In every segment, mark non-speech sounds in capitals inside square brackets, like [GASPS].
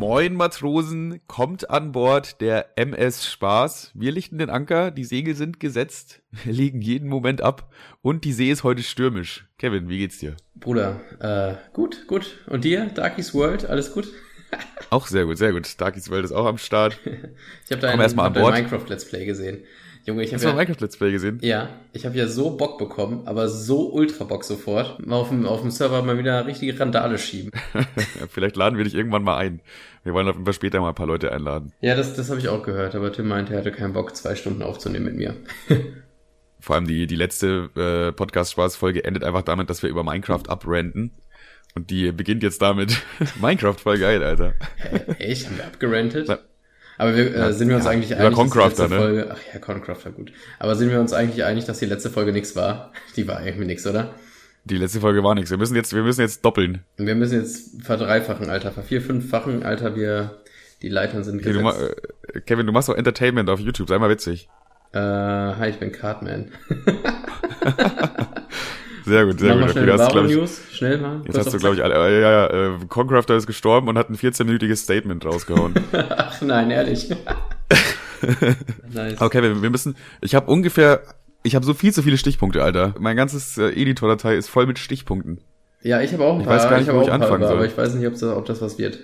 Moin Matrosen, kommt an Bord der MS Spaß. Wir lichten den Anker, die Segel sind gesetzt, wir legen jeden Moment ab und die See ist heute stürmisch. Kevin, wie geht's dir? Bruder, äh, gut, gut. Und dir? Darkies World, alles gut? [LAUGHS] auch sehr gut, sehr gut. Darkies World ist auch am Start. [LAUGHS] ich habe da ein, hab Minecraft Let's Play gesehen. Junge, ich habe ja, Minecraft Let's Play gesehen. Ja, ich habe ja so Bock bekommen, aber so ultra Bock sofort. Auf dem, auf dem Server mal wieder richtige Randale schieben. [LAUGHS] Vielleicht laden wir dich irgendwann mal ein. Wir wollen auf jeden Fall später mal ein paar Leute einladen. Ja, das, das habe ich auch gehört, aber Tim meinte, er hatte keinen Bock, zwei Stunden aufzunehmen mit mir. [LAUGHS] Vor allem die, die letzte äh, Podcast-Spaß-Folge endet einfach damit, dass wir über Minecraft abrenten. Und die beginnt jetzt damit. [LAUGHS] Minecraft voll geil, Alter. Echt? Haben wir abgerantet? Na, aber wir, äh, sind wir uns ja, eigentlich einig, dass die letzte ne? Folge, ach ja, Concrafter, gut. Aber sind wir uns eigentlich einig, dass die letzte Folge nichts war? [LAUGHS] Die war irgendwie nichts, oder? Die letzte Folge war nichts. Wir müssen jetzt, wir müssen jetzt doppeln. Wir müssen jetzt verdreifachen, Alter, vervier, fünffachen, Alter, wir, die Leitern sind gesetzt. Okay, du äh, Kevin, du machst doch Entertainment auf YouTube, sei mal witzig. Äh, hi, ich bin Cartman. [LAUGHS] Sehr gut, sehr Mach gut. Mal okay, schnell News, schnell mal. Jetzt hast du, glaube ich, alle, äh, ja, ja, äh, Concrafter ist gestorben und hat ein 14-minütiges Statement rausgehauen. [LAUGHS] Ach nein, ehrlich. [LAUGHS] nice. Okay, wir, wir müssen, ich habe ungefähr, ich habe so viel zu viele Stichpunkte, Alter. Mein ganzes äh, Editor-Datei ist voll mit Stichpunkten. Ja, ich habe auch ein ich paar. Ich weiß gar nicht, wo ich anfangen paar, soll. Aber ich weiß nicht, ob das, ob das was wird.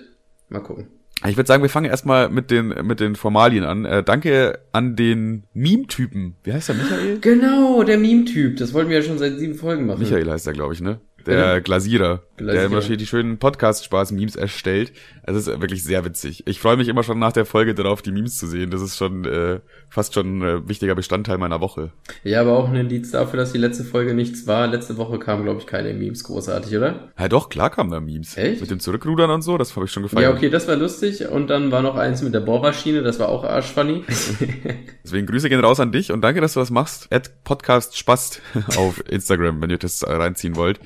Mal gucken. Ich würde sagen, wir fangen erstmal mit den, mit den Formalien an. Äh, danke an den Meme-Typen. Wie heißt der, Michael? Genau, der Meme-Typ. Das wollten wir ja schon seit sieben Folgen machen. Michael heißt er, glaube ich, ne? Der Glasierer, Glasierer, der immer schön die schönen Podcast-Spaß-Memes erstellt. Es ist wirklich sehr witzig. Ich freue mich immer schon nach der Folge darauf, die Memes zu sehen. Das ist schon äh, fast schon ein äh, wichtiger Bestandteil meiner Woche. Ja, aber auch ein Indiz dafür, dass die letzte Folge nichts war. Letzte Woche kamen, glaube ich, keine Memes großartig, oder? Ja, doch, klar kamen da Memes. Echt? Mit dem Zurückrudern und so, das habe ich schon gefeiert. Ja, okay, das war lustig. Und dann war noch eins mit der Bohrmaschine, das war auch arschfunny. [LAUGHS] Deswegen Grüße gehen raus an dich und danke, dass du das machst. Ad Podcast Spast [LAUGHS] auf Instagram, wenn ihr das reinziehen wollt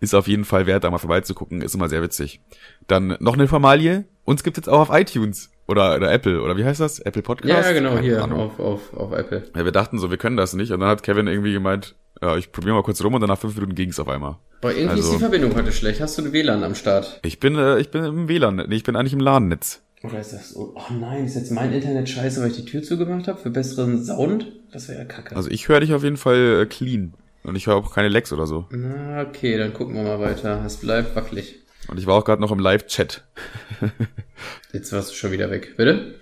ist auf jeden Fall wert, da mal vorbeizugucken, ist immer sehr witzig. Dann noch eine Formalie, uns gibt jetzt auch auf iTunes oder, oder Apple, oder wie heißt das? Apple Podcast? Ja, genau, Keine hier auf, auf, auf Apple. Ja, wir dachten so, wir können das nicht und dann hat Kevin irgendwie gemeint, ja, ich probiere mal kurz rum und dann nach fünf Minuten ging's auf einmal. Boah, irgendwie also, ist die Verbindung heute schlecht. Hast du ein WLAN am Start? Ich bin, äh, ich bin im WLAN, nee, ich bin eigentlich im LAN-Netz. Oder ist das so? Oh nein, ist jetzt mein Internet scheiße, weil ich die Tür zugemacht habe für besseren Sound? Das wäre ja kacke. Also ich höre dich auf jeden Fall äh, clean. Und ich höre auch keine Lecks oder so. Na, okay, dann gucken wir mal weiter. Es bleibt wackelig. Und ich war auch gerade noch im Live-Chat. [LAUGHS] Jetzt warst du schon wieder weg. Bitte?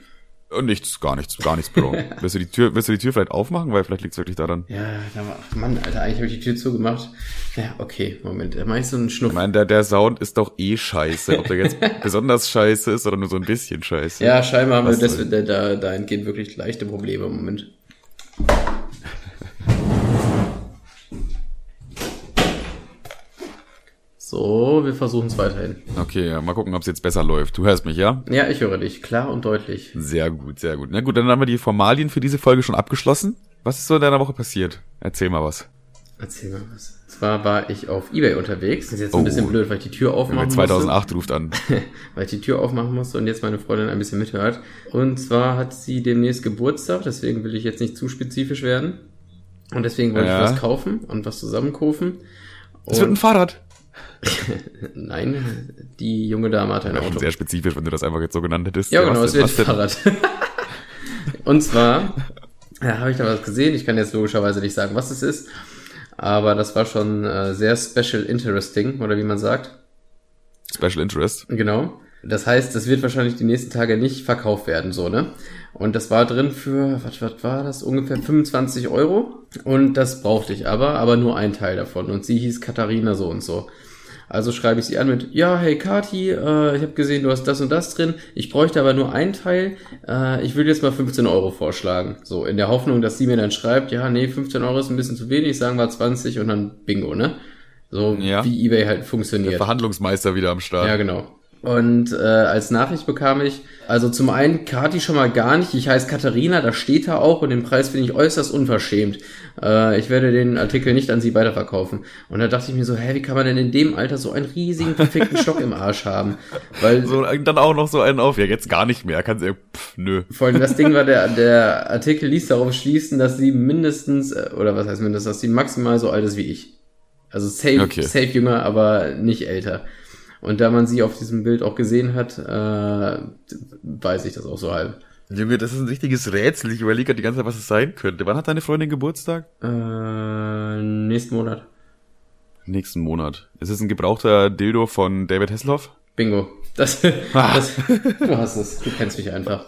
Und nichts, gar nichts, gar nichts, Bro. [LAUGHS] willst, du die Tür, willst du die Tür vielleicht aufmachen? Weil vielleicht liegt's wirklich daran. Ja, ach Mann, Alter, eigentlich habe ich die Tür zugemacht. Ja, okay, Moment. Da mach ich so einen Schnuff. Ich meine, der, der Sound ist doch eh scheiße. Ob der jetzt [LAUGHS] besonders scheiße ist oder nur so ein bisschen scheiße. Ja, scheinbar haben wir das, da, da, da entgehen wirklich leichte Probleme im Moment. So, wir versuchen es weiterhin. Okay, ja, mal gucken, ob es jetzt besser läuft. Du hörst mich, ja? Ja, ich höre dich, klar und deutlich. Sehr gut, sehr gut. Na gut, dann haben wir die Formalien für diese Folge schon abgeschlossen. Was ist so in deiner Woche passiert? Erzähl mal was. Erzähl mal was. Zwar war ich auf Ebay unterwegs. Das ist jetzt ein oh, bisschen blöd, weil ich die Tür aufmachen 2008 musste. 2008 ruft an. [LAUGHS] weil ich die Tür aufmachen musste und jetzt meine Freundin ein bisschen mithört. Und zwar hat sie demnächst Geburtstag, deswegen will ich jetzt nicht zu spezifisch werden. Und deswegen wollte ja. ich was kaufen und was zusammenkaufen. Es wird ein Fahrrad. [LAUGHS] Nein, die junge Dame hat ein Auto. Sehr spezifisch, wenn du das einfach jetzt so genannt hättest. Ja, genau, es wird ein Fahrrad. [LAUGHS] Und zwar ja, habe ich da was gesehen. Ich kann jetzt logischerweise nicht sagen, was es ist. Aber das war schon äh, sehr special interesting, oder wie man sagt. Special Interest. Genau. Das heißt, das wird wahrscheinlich die nächsten Tage nicht verkauft werden, so, ne? Und das war drin für, was, was war das? Ungefähr 25 Euro. Und das brauchte ich aber, aber nur ein Teil davon. Und sie hieß Katharina so und so. Also schreibe ich sie an mit, ja, hey Kati, äh, ich habe gesehen, du hast das und das drin. Ich bräuchte aber nur ein Teil. Äh, ich würde jetzt mal 15 Euro vorschlagen. So, in der Hoffnung, dass sie mir dann schreibt, ja, nee, 15 Euro ist ein bisschen zu wenig, sagen wir 20 und dann Bingo, ne? So ja. wie eBay halt funktioniert. Der Verhandlungsmeister wieder am Start. Ja, genau. Und äh, als Nachricht bekam ich, also zum einen Kati schon mal gar nicht, ich heiße Katharina, das steht da auch und den Preis finde ich äußerst unverschämt. Äh, ich werde den Artikel nicht an sie weiterverkaufen. Und da dachte ich mir so, hä, wie kann man denn in dem Alter so einen riesigen, perfekten Stock im Arsch haben? Weil so, dann auch noch so einen auf, ja jetzt gar nicht mehr, kann sie, pff, nö. Vor allem das Ding war, der, der Artikel ließ darauf schließen, dass sie mindestens, äh, oder was heißt mindestens, dass sie maximal so alt ist wie ich. Also safe, okay. safe jünger, aber nicht älter. Und da man sie auf diesem Bild auch gesehen hat, äh, weiß ich das auch so halb. Junge, das ist ein richtiges Rätsel. Ich überlege gerade die ganze Zeit, was es sein könnte. Wann hat deine Freundin Geburtstag? Äh, nächsten Monat. Nächsten Monat. Ist es ein gebrauchter Dildo von David Hasselhoff? Bingo. Das, Ah. das, du hast es. Du kennst mich einfach.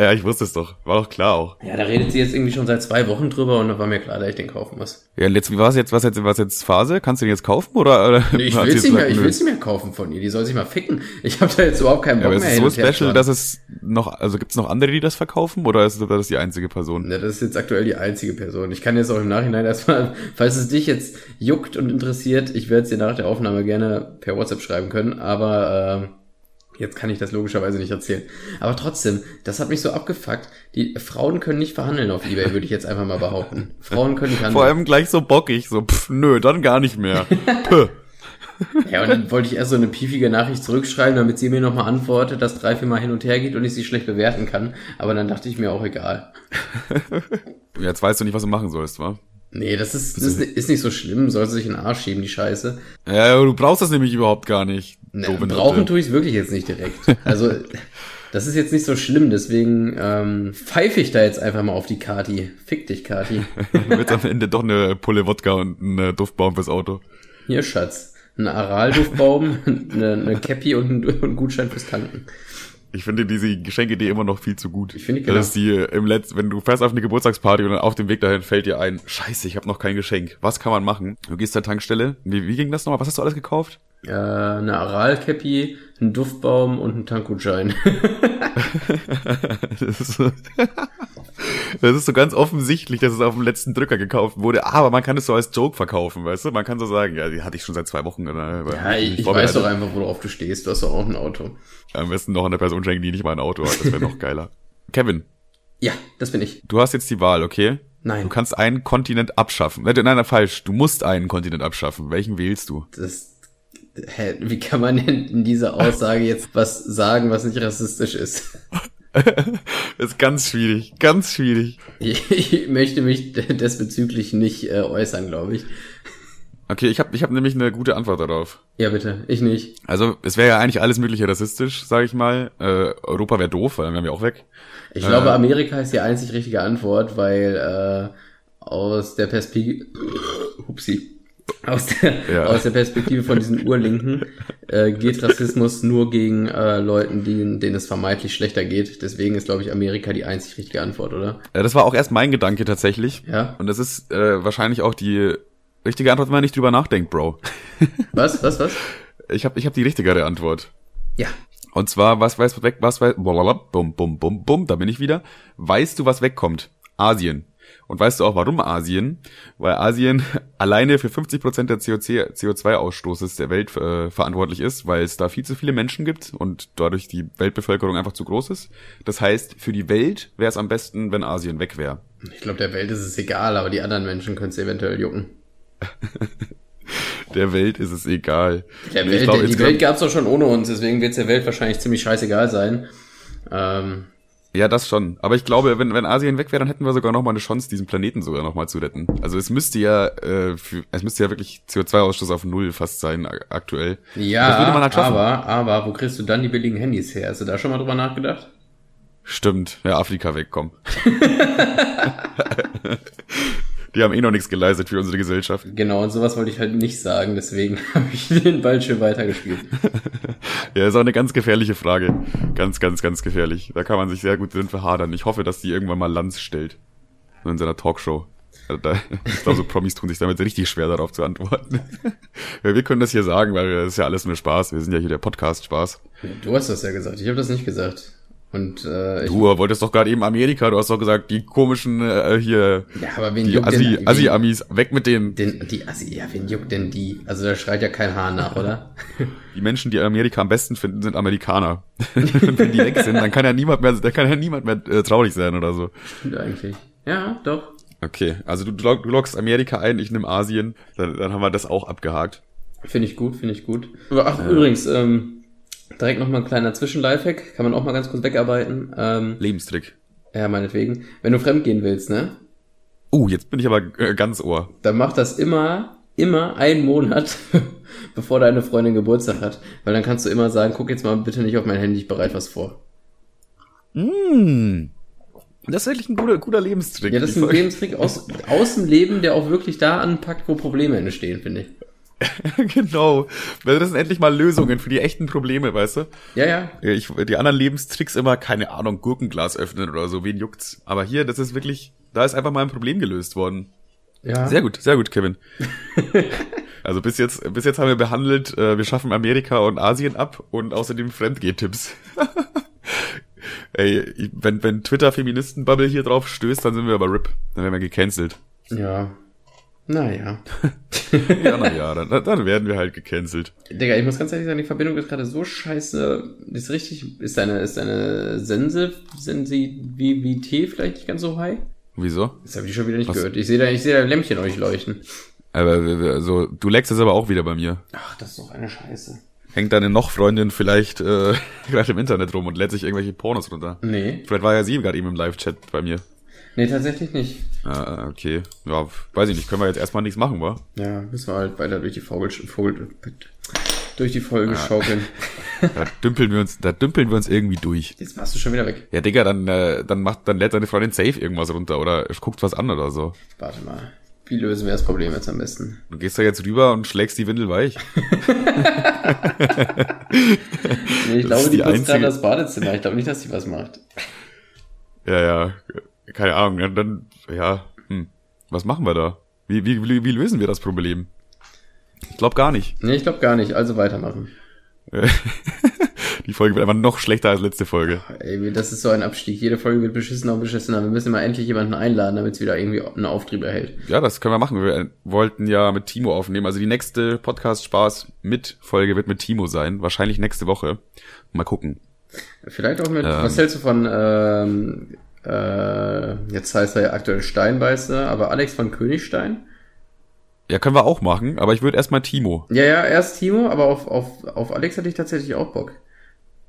Ja, ich wusste es doch. War doch klar auch. Ja, da redet sie jetzt irgendwie schon seit zwei Wochen drüber und da war mir klar, dass ich den kaufen muss. Ja, jetzt, wie war es jetzt, was jetzt, was jetzt Phase? Kannst du den jetzt kaufen oder? oder Nee, ich will sie gesagt, ich will sie mehr kaufen von ihr. Die soll sich mal ficken. Ich habe da jetzt überhaupt keinen Ja, Bock aber es mehr ist so und her special, dass es noch, also gibt's noch andere, die das verkaufen oder ist das die einzige Person? Ja, das ist jetzt aktuell die einzige Person. Ich kann jetzt auch im Nachhinein erstmal, falls es dich jetzt juckt und interessiert, ich werde es dir nach der Aufnahme gerne per WhatsApp schreiben können, aber ähm, jetzt kann ich das logischerweise nicht erzählen. Aber trotzdem, das hat mich so abgefuckt. Die Frauen können nicht verhandeln auf Ebay, würde ich jetzt einfach mal behaupten. Frauen können nicht Vor handeln. allem gleich so bockig, so, pff, nö, dann gar nicht mehr. Puh. [LAUGHS] Ja, und dann wollte ich erst so eine piefige Nachricht zurückschreiben, damit sie mir nochmal antwortet, dass drei, vier Mal hin und her geht und ich sie schlecht bewerten kann. Aber dann dachte ich mir auch egal. [LAUGHS] Jetzt weißt du nicht, was du machen sollst, wa? Nee, das ist, das ist, nicht so schlimm, soll sie sich in den Arsch schieben, die Scheiße. Ja, aber du brauchst das nämlich überhaupt gar nicht. Ne, Doofe brauchen tue ich es wirklich jetzt nicht direkt. Also, [LAUGHS] das ist jetzt nicht so schlimm, deswegen ähm, pfeife ich da jetzt einfach mal auf die Kati. Fick dich, Kati. [LAUGHS] Wird am Ende doch eine Pulle Wodka und ein äh, Duftbaum fürs Auto. Hier, Schatz. Ein Aralduftbaum, [LAUGHS] eine, eine Cappy und ein, und ein Gutschein fürs Tanken. Ich finde diese Geschenkidee immer noch viel zu gut. Ich finde, Das genau. ist die äh, im Letz wenn du fährst auf eine Geburtstagsparty und dann auf dem Weg dahin fällt dir ein, scheiße, ich habe noch kein Geschenk. Was kann man machen? Du gehst zur Tankstelle. Wie, wie ging das nochmal? Was hast du alles gekauft? Äh, eine Aral-Cappy, ein Duftbaum und ein Tankgutschein. [LAUGHS] Das ist, so, [LAUGHS] das ist so ganz offensichtlich, dass es auf dem letzten Drücker gekauft wurde. Aber man kann es so als Joke verkaufen, weißt du? Man kann so sagen, ja, die hatte ich schon seit zwei Wochen. Oder, Ja, ich, ich weiß doch einfach, worauf du stehst. Du hast doch auch ein Auto. Am besten noch eine Person schenken, die nicht mal ein Auto hat. Das wäre noch geiler. [LAUGHS] Kevin, Ja, das bin ich. du hast jetzt die Wahl, okay? Nein. Du kannst einen Kontinent abschaffen. Nein, nein, nein, falsch. Du musst einen Kontinent abschaffen. Welchen wählst du? Das, hä, wie kann man denn in dieser Aussage jetzt was sagen, was nicht rassistisch ist? Das [LAUGHS] ist ganz schwierig, ganz schwierig. Ich, möchte mich desbezüglich nicht äh, äußern, glaube ich. Okay, ich habe ich hab nämlich eine gute Antwort darauf. Ja, bitte. Ich nicht. Also, es wäre ja eigentlich alles mögliche rassistisch, sage ich mal. Äh, Europa wäre doof, weil dann wären wir auch weg. Ich glaube, Amerika ist die einzig richtige Antwort, weil äh, aus der Perspektive, [LAUGHS] Hupsi, aus der, Ja. aus der Perspektive von diesen Urlinken äh, geht Rassismus nur gegen äh, Leuten, die, denen es vermeintlich schlechter geht. Deswegen ist, glaube ich, Amerika die einzig richtige Antwort, oder? Äh, das war auch erst mein Gedanke tatsächlich. Ja. Und das ist äh, wahrscheinlich auch die richtige Antwort, wenn man nicht drüber nachdenkt, Bro. [LAUGHS] Was? Was? Was? Ich habe ich hab die richtigere Antwort. Ja. Und zwar, was weiß weg, was weiß, blablabla, bum, bum, bum, bum, da bin ich wieder. Weißt du, was wegkommt? Asien. Und weißt du auch, warum Asien? Weil Asien [LAUGHS] alleine für 50% der CO2 CO2-Ausstoßes der Welt äh, verantwortlich ist, weil es da viel zu viele Menschen gibt und dadurch die Weltbevölkerung einfach zu groß ist. Das heißt, für die Welt wäre es am besten, wenn Asien weg wäre. Ich glaube, der Welt ist es egal, aber die anderen Menschen können es eventuell jucken. [LAUGHS] Der Welt ist es egal. Der Welt, glaub, die Welt gab's doch schon ohne uns, deswegen wird's der Welt wahrscheinlich ziemlich scheißegal sein. Ähm, Ja, das schon. Aber ich glaube, wenn, wenn Asien weg wäre, dann hätten wir sogar noch mal eine Chance, diesen Planeten sogar noch mal zu retten. Also es müsste ja, äh, für, es müsste ja wirklich CO2-Ausstoß auf null fast sein aktuell. ja, Das würde man halt aber, aber, wo kriegst du dann die billigen Handys her? Hast du da schon mal drüber nachgedacht? Stimmt, ja, Afrika wegkommen. [LAUGHS] [LAUGHS] Die haben eh noch nichts geleistet für unsere Gesellschaft. Genau, und sowas wollte ich halt nicht sagen, deswegen [LAUGHS] habe ich den Ball schön weitergespielt. [LAUGHS] Ja, ist auch eine ganz gefährliche Frage. Ganz, ganz, ganz gefährlich. Da kann man sich sehr gut drin verhadern. Ich hoffe, dass die irgendwann mal Lanz stellt. So in seiner Talkshow. Also da, [LAUGHS] ich glaube, so Promis tun sich damit richtig schwer, darauf zu antworten. Ja, wir können das hier sagen, weil das ist ja alles nur Spaß. Wir sind ja hier der Podcast-Spaß. Du hast das ja gesagt, ich habe das nicht gesagt. Und äh, ich, Du wolltest doch gerade eben Amerika. Du hast doch gesagt, die komischen äh, hier, ja, aber wen die juckt Assi- denn, Assi-Amis, weg mit denen. den, die Assi, ja, wen juckt denn die? Also da schreit ja kein Haar nach, oder? [LAUGHS] Die Menschen, die Amerika am besten finden, sind Amerikaner. Und [LAUGHS] wenn die weg sind, dann kann ja niemand mehr, dann kann ja niemand mehr äh, traurig sein oder so. Stimmt eigentlich. Ja, doch. Okay, also du, du loggst Amerika ein, ich nehme Asien, dann, dann haben wir das auch abgehakt. Finde ich gut, finde ich gut. Ach, übrigens, ähm, direkt noch mal ein kleiner Zwischenlifehack, kann man auch mal ganz kurz wegarbeiten. Ähm, Lebenstrick. ja, meinetwegen. Wenn du fremdgehen willst, ne, Uh, jetzt bin ich aber äh, ganz ohr. dann mach das immer immer einen Monat, [LAUGHS] bevor deine Freundin Geburtstag hat. Weil dann kannst du immer sagen, guck jetzt mal bitte nicht auf mein Handy, ich bereite was vor. Mm. Das ist wirklich ein guter, guter Lebenstrick. Ja, das ist ein Lebenstrick aus, aus dem Leben, der auch wirklich da anpackt, wo Probleme entstehen, finde ich. [LAUGHS] genau. Weil das sind endlich mal Lösungen für die echten Probleme, weißt du? Ja, ja. Ich, die anderen Lebenstricks immer, keine Ahnung, Gurkenglas öffnen oder so, wen juckt's. Aber hier, das ist wirklich, da ist einfach mal ein Problem gelöst worden. Ja. Sehr gut, sehr gut, Kevin. [LAUGHS] also bis jetzt, bis jetzt haben wir behandelt, äh, wir schaffen Amerika und Asien ab und außerdem Fremdgehtipps. [LAUGHS] Ey, wenn, wenn Twitter-Feministen-Bubble hier drauf stößt, dann sind wir aber RIP. Dann werden wir gecancelt. Ja. Naja. ja, [LAUGHS] naja, dann, dann werden wir halt gecancelt. Digga, ich muss ganz ehrlich sagen, die Verbindung ist gerade so scheiße. Ist richtig, ist deine, ist deine Sense, Sensitivität vielleicht nicht ganz so high? Wieso? Das habe ich schon wieder nicht Was? gehört. Ich sehe da, ich sehe da Lämpchen euch leuchten. Aber also, du leckst es aber auch wieder bei mir. Ach, das ist doch eine Scheiße. Hängt deine noch Freundin vielleicht äh, [LAUGHS] gerade im Internet rum und lädt sich irgendwelche Pornos runter? Nee. Vielleicht war ja sie gerade eben im Live-Chat bei mir. Nee, tatsächlich nicht. Ah, okay. Ja, weiß ich nicht. Können wir jetzt erstmal nichts machen, wa? Ja, müssen wir halt weiter durch die Vogel, Vogel durch die Folge ja. schaukeln. [LAUGHS] Da dümpeln wir uns, da dümpeln wir uns irgendwie durch. Jetzt warst du schon wieder weg. Ja, Digga, dann, äh, dann macht, dann lädt deine Freundin safe irgendwas runter oder guckt was an oder so. Warte mal. Wie lösen wir das Problem jetzt am besten? Du gehst da jetzt rüber und schlägst die Windel weich. [LAUGHS] [LAUGHS] nee, ich das glaube, die, die putzt gerade das Badezimmer. Ich glaube nicht, dass sie was macht. Ja, ja. Keine Ahnung. Ja, dann, ja, hm. Was machen wir da? Wie, wie, wie, lösen wir das Problem? Ich glaube gar nicht. Nee, ich glaube gar nicht. Also weitermachen. [LAUGHS] Die Folge wird einfach noch schlechter als letzte Folge. Ey, das ist so ein Abstieg. Jede Folge wird beschissener und beschissener. Wir müssen mal endlich jemanden einladen, damit es wieder irgendwie einen Auftrieb erhält. Ja, das können wir machen. Wir wollten ja mit Timo aufnehmen. Also die nächste Podcast-Spaß mit Folge wird mit Timo sein. Wahrscheinlich nächste Woche. Mal gucken. Vielleicht auch mit, ähm, was hältst du von, ähm, äh, jetzt heißt er ja aktuell Steinbeißer, aber Alex von Königstein? Ja, können wir auch machen, aber ich würde erstmal Timo. Ja, ja, erst Timo, aber auf, auf, auf Alex hatte ich tatsächlich auch Bock.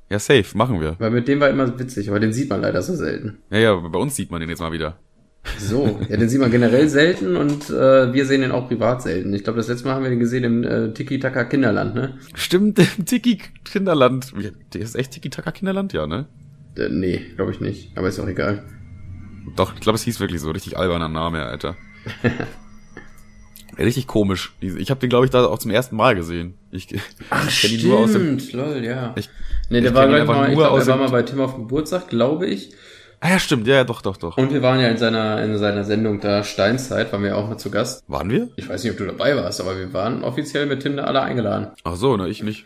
Ja, safe, machen wir. Weil mit dem war immer witzig, aber den sieht man leider so selten. Ja, ja, bei uns sieht man den jetzt mal wieder. So, ja, [LAUGHS] den sieht man generell selten und äh, wir sehen den auch privat selten. Ich glaube, das letzte Mal haben wir den gesehen im äh, Tiki-Taka Kinderland, ne? Stimmt, im [LAUGHS] Tiki Kinderland. Der ist echt Tiki Taka Kinderland, ja, ne? Äh, nee, glaube ich nicht, aber ist auch egal. Doch, ich glaube, es hieß wirklich so, richtig alberner Name, Alter. [LAUGHS] Richtig komisch. Ich habe den, glaube ich, da auch zum ersten Mal gesehen. Ich, Ach, ich ihn nur aus dem. Lol, ja. Ich, nee, der war, gleich mal, ich glaub, der war mal bei Tim auf Geburtstag, glaube ich. Ah ja, stimmt, ja, ja, doch, doch, doch. Und wir waren ja in seiner, in seiner Sendung da Steinzeit, waren wir auch mal zu Gast. Waren wir? Ich weiß nicht, ob du dabei warst, aber wir waren offiziell mit Tim da alle eingeladen. Ach so, ne, ich nicht.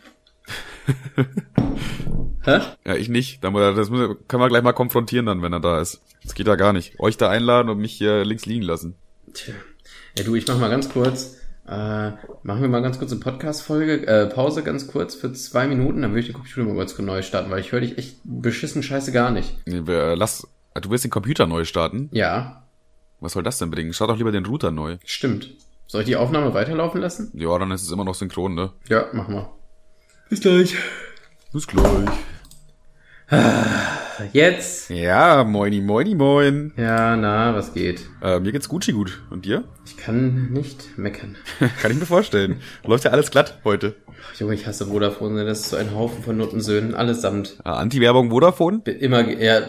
[LAUGHS] Hä? Ja, ich nicht. Das können wir gleich mal konfrontieren dann, wenn er da ist. Das geht ja gar nicht. Euch da einladen und mich hier links liegen lassen. Tja. Ja, du, ich mach mal ganz kurz, äh, machen wir mal ganz kurz eine Podcast-Folge, äh, Pause ganz kurz für zwei Minuten, dann würde ich den Computer mal kurz neu starten, weil ich höre dich echt beschissen scheiße gar nicht. Nee, lass, du willst den Computer neu starten? Ja. Was soll das denn bringen? Start doch lieber den Router neu. Stimmt. Soll ich die Aufnahme weiterlaufen lassen? Ja, dann ist es immer noch synchron, ne? Ja, mach mal. Bis gleich. Bis gleich. Jetzt? Ja, moini, moini, moin. Ja, na, was geht? Äh, mir geht's Gucci gut. Und dir? Ich kann nicht meckern. [LAUGHS] kann ich mir vorstellen. Läuft ja alles glatt heute. Ach, Junge, ich hasse Vodafone. Das ist so ein Haufen von Nuttensöhnen. Allesamt. Ah, Anti-Werbung Vodafone? Immer, ja,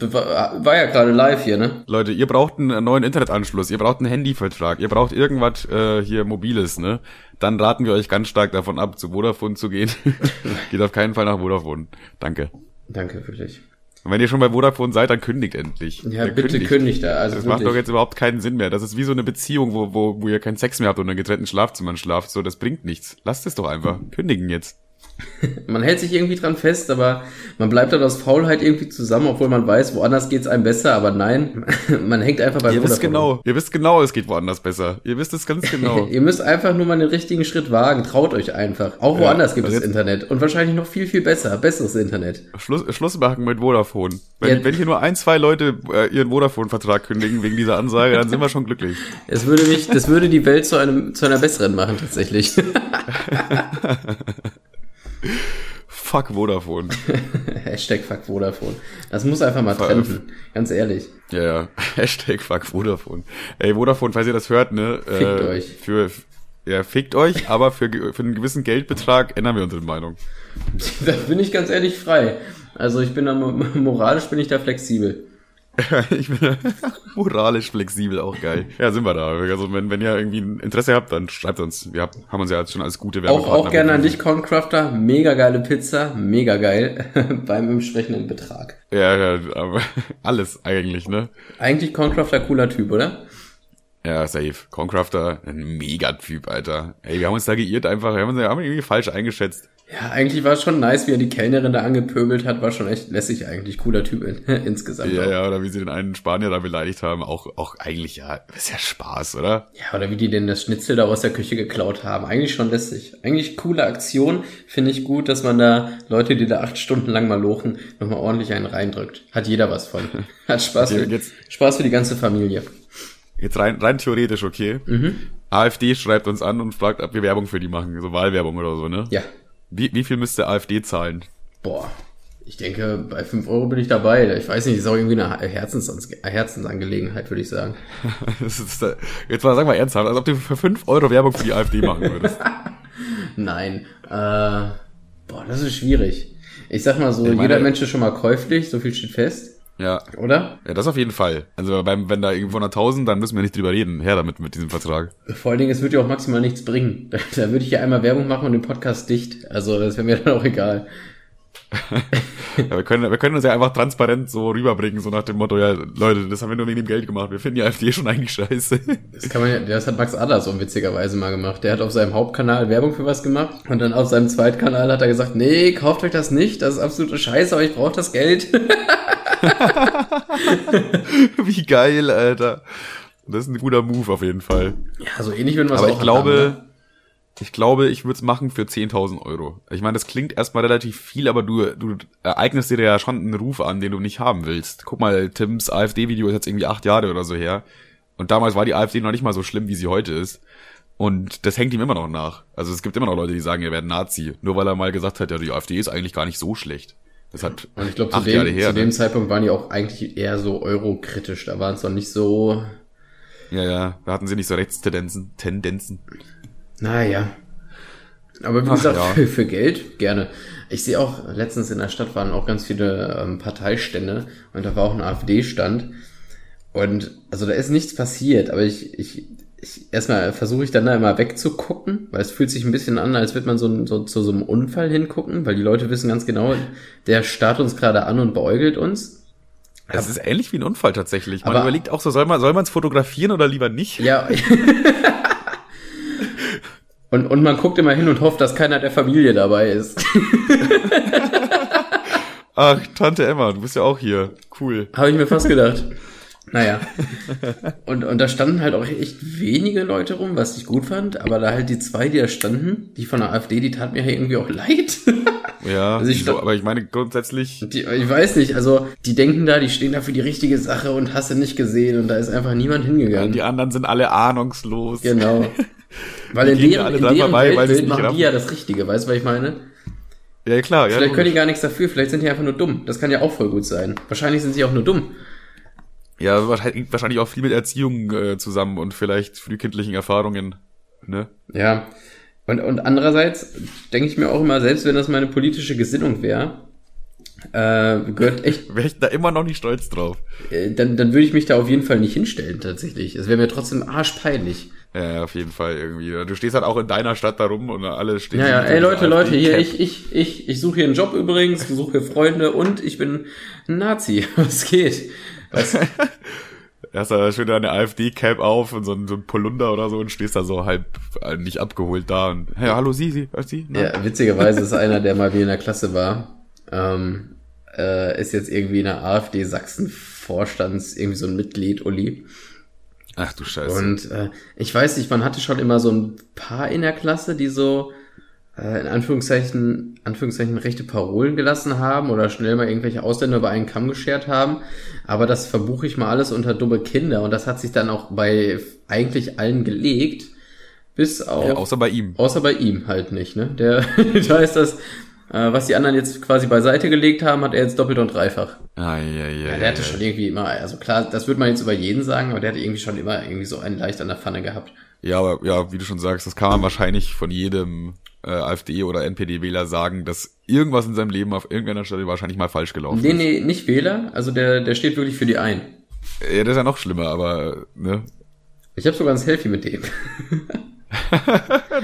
war ja gerade live hier, ne? Leute, ihr braucht einen neuen Internetanschluss. Ihr braucht einen Handyvertrag. Ihr braucht irgendwas äh, hier Mobiles, ne? Dann raten wir euch ganz stark davon ab, zu Vodafone zu gehen. [LAUGHS] Geht auf keinen Fall nach Vodafone. Danke. Danke, wirklich. Und wenn ihr schon bei Vodafone seid, dann kündigt endlich. Ja, dann bitte kündigt. kündigt da. Also das wirklich. macht doch jetzt überhaupt keinen Sinn mehr. Das ist wie so eine Beziehung, wo, wo, wo ihr keinen Sex mehr habt und in getrennten Schlafzimmern schlaft. So, das bringt nichts. Lasst es doch einfach. Kündigen jetzt. [LAUGHS] man hält sich irgendwie dran fest, aber man bleibt dann aus Faulheit irgendwie zusammen, obwohl man weiß, woanders geht's einem besser, aber nein, [LAUGHS] man hängt einfach bei Ihr wisst genau, ihr wisst genau, es geht woanders besser. Ihr wisst es ganz genau. [LAUGHS] ihr müsst einfach nur mal den richtigen Schritt wagen, traut euch einfach. Auch woanders ja, gibt es Internet und wahrscheinlich noch viel, viel besser, besseres Internet. Schluss, Schluss machen mit Vodafone. Wenn, wenn hier nur ein, zwei Leute äh, ihren Vodafone-Vertrag kündigen wegen dieser Ansage, dann sind wir schon glücklich. Es würde mich, das würde die Welt zu einem, zu einer besseren machen, tatsächlich. Fuck Vodafone. [LAUGHS] Hashtag Fuck Vodafone. Das muss einfach mal trennen, ganz ehrlich. Ja, ja. [LAUGHS] Hashtag Fuck Vodafone. Ey, Vodafone, falls ihr das hört, ne? Fickt äh, euch. Für, Ja, fickt euch, aber für, für einen gewissen Geldbetrag ändern wir unsere Meinung. [LAUGHS] Da bin ich ganz ehrlich frei. Also ich bin da moralisch bin ich da flexibel. [LAUGHS] ich bin moralisch flexibel, auch geil. Ja, sind wir da. Also wenn, wenn ihr irgendwie ein Interesse habt, dann schreibt uns. Wir haben uns ja schon als gute Werbepartner. Auch, auch gerne an dich, Corncrafter. Mega geile Pizza, mega geil [LAUGHS] beim entsprechenden Betrag. Ja, ja, aber [LAUGHS] alles eigentlich, ne? Eigentlich Corncrafter cooler Typ, oder? Ja, safe. Concrafter, ein Megatyp, Alter. Ey, wir haben uns da geirrt einfach, wir haben uns haben irgendwie falsch eingeschätzt. Ja, eigentlich war es schon nice, wie er die Kellnerin da angepöbelt hat, war schon echt lässig eigentlich, cooler Typ [LAUGHS] insgesamt. Ja, auch. ja, oder wie sie den einen Spanier da beleidigt haben, auch, auch eigentlich ja, ist ja Spaß, oder? Ja, oder wie die denn das Schnitzel da aus der Küche geklaut haben, eigentlich schon lässig. Eigentlich coole Aktion, finde ich gut, dass man da Leute, die da acht Stunden lang mal lochen, nochmal ordentlich einen reindrückt. Hat jeder was von. [LAUGHS] Hat Spaß, für, Spaß für die ganze Familie. Jetzt rein, rein theoretisch, okay. Mhm. AfD schreibt uns an und fragt, ob wir Werbung für die machen, so Wahlwerbung oder so, ne? Ja. Wie, wie viel müsste AfD zahlen? Boah, ich denke, bei 5 Euro bin ich dabei. Ich weiß nicht, ist auch irgendwie eine Herzens Herzensangelegenheit, würde ich sagen. [LAUGHS] ist, jetzt mal, sag mal ernsthaft, als ob du für 5 Euro Werbung für die AfD machen würdest. [LAUGHS] Nein, äh, boah, das ist schwierig. Ich sag mal so, meine, jeder Mensch ist schon mal käuflich, so viel steht fest. Ja. Oder? Ja, das auf jeden Fall. Also beim, wenn da irgendwo 100.000, dann müssen wir nicht drüber reden. Her damit mit diesem Vertrag. Vor allen Dingen, es wird ja auch maximal nichts bringen. [LAUGHS] Da, da würde ich ja einmal Werbung machen und den Podcast dicht. Also das wäre mir dann auch egal. [LAUGHS] ja, wir, können, wir können uns ja einfach transparent so rüberbringen, so nach dem Motto, ja, Leute, das haben wir nur wegen dem Geld gemacht. Wir finden die AfD schon eigentlich scheiße. Das kann man ja, das hat Max Adler so witzigerweise mal gemacht. Der hat auf seinem Hauptkanal Werbung für was gemacht und dann auf seinem Zweitkanal hat er gesagt, nee, kauft euch das nicht, das ist absolute Scheiße, aber ich brauche das Geld. [LAUGHS] Wie geil, Alter. Das ist ein guter Move auf jeden Fall. Ja, so ähnlich wenn wir es auch ich glaube, haben, ne? Ich glaube, ich würde es machen für 10.000 Euro. Ich meine, das klingt erstmal relativ viel, aber du, du ereignest dir ja schon einen Ruf an, den du nicht haben willst. Guck mal, Tims AfD-Video ist jetzt irgendwie acht Jahre oder so her. Und damals war die AfD noch nicht mal so schlimm, wie sie heute ist. Und das hängt ihm immer noch nach. Also es gibt immer noch Leute, die sagen, er wäre Nazi. Nur weil er mal gesagt hat, ja, die AfD ist eigentlich gar nicht so schlecht. Das hat Und ich glaube, zu, dem, her, zu dem ne? Zeitpunkt waren die auch eigentlich eher so eurokritisch. Da waren es noch nicht so. Ja, ja, da hatten sie nicht so Rechtstendenzen. Tendenzen. Naja. Aber wie Ach, gesagt, ja. für, [LAUGHS] für, Geld gerne. Ich sehe auch, letztens in der Stadt waren auch ganz viele ähm, Parteistände und da war auch ein AfD-Stand. Und also da ist nichts passiert, aber ich, ich ich, erstmal versuche ich dann da immer wegzugucken, weil es fühlt sich ein bisschen an, als würde man so, so zu so einem Unfall hingucken, weil die Leute wissen ganz genau, der starrt uns gerade an und beäugelt uns. Das ist ähnlich wie ein Unfall tatsächlich. Man aber, überlegt auch so, soll man soll man es fotografieren oder lieber nicht? Ja. [LAUGHS] und, und man guckt immer hin und hofft, dass keiner der Familie dabei ist. [LAUGHS] Ach, Tante Emma, du bist ja auch hier. Cool. Habe ich mir fast gedacht. Naja. Und, und da standen halt auch echt wenige Leute rum, was ich gut fand, aber da halt die zwei, die da standen, die von der AfD, die tat mir halt irgendwie auch leid. Ja, [LAUGHS] also ich stand, aber ich meine grundsätzlich. Die, ich weiß nicht, also die denken da, die stehen da für die richtige Sache und hast du nicht gesehen und da ist einfach niemand hingegangen. Ja, die anderen sind alle ahnungslos. Genau. [LAUGHS] Weil in deren, in deren vorbei, Weltbild machen die ja das Richtige, weißt du, was ich meine? Ja, klar. Vielleicht ja, können die gar nichts dafür, vielleicht sind die einfach nur dumm. Das kann ja auch voll gut sein. Wahrscheinlich sind sie auch nur dumm. Ja, wahrscheinlich auch viel mit Erziehung äh, zusammen und vielleicht frühkindlichen Erfahrungen. Ne? Ja. Und, und andererseits denke ich mir auch immer, selbst wenn das meine politische Gesinnung wäre, äh, gehört echt. [LAUGHS] Wäre ich da immer noch nicht stolz drauf. Äh, dann, dann würde ich mich da auf jeden Fall nicht hinstellen, tatsächlich. Es wäre mir trotzdem arschpeinlich. Ja, auf jeden Fall irgendwie. Du stehst halt auch in deiner Stadt da rum und alle stehen. Ja, ja, ey Leute, Leute, hier, ich, ich, ich, ich suche hier einen Job übrigens, suche hier Freunde und ich bin ein Nazi. [LAUGHS] Was geht? Du? Hast da schön deine AfD-Cap auf und so ein, so ein Polunder oder so und stehst da so halb äh, nicht abgeholt da und hey, hallo Sie, Sie, was Sie? Ja, witzigerweise ist einer, der mal wie in der Klasse war, ähm, äh, ist jetzt irgendwie in der AfD Sachsen-Vorstands irgendwie so ein Mitglied, Uli. Ach du Scheiße. Und äh, ich weiß nicht, man hatte schon immer so ein paar in der Klasse, die so äh, in Anführungszeichen, Anführungszeichen rechte Parolen gelassen haben oder schnell mal irgendwelche Ausländer über einen Kamm geschert haben. Aber das verbuche ich mal alles unter dumme Kinder und das hat sich dann auch bei eigentlich allen gelegt. Bis auf. Ja, außer bei ihm. Außer bei ihm halt nicht, ne? Der, [LAUGHS] da ist das, äh, was die anderen jetzt quasi beiseite gelegt haben, hat er jetzt doppelt und dreifach. Ah, ja, ja, ja, der hatte schon irgendwie immer, also klar, das würde man jetzt über jeden sagen, aber der hatte irgendwie schon immer irgendwie so einen leicht an der Pfanne gehabt. Ja, aber ja, wie du schon sagst, das kann man wahrscheinlich von jedem äh, AfD oder NPD-Wähler sagen, dass irgendwas in seinem Leben auf irgendeiner Stelle wahrscheinlich mal falsch gelaufen Nee, ist. nee, nicht Wähler. Also der, der steht wirklich für die ein. Ja, das ist ja noch schlimmer, aber ne, Ich habe sogar ein Selfie mit dem. [LAUGHS]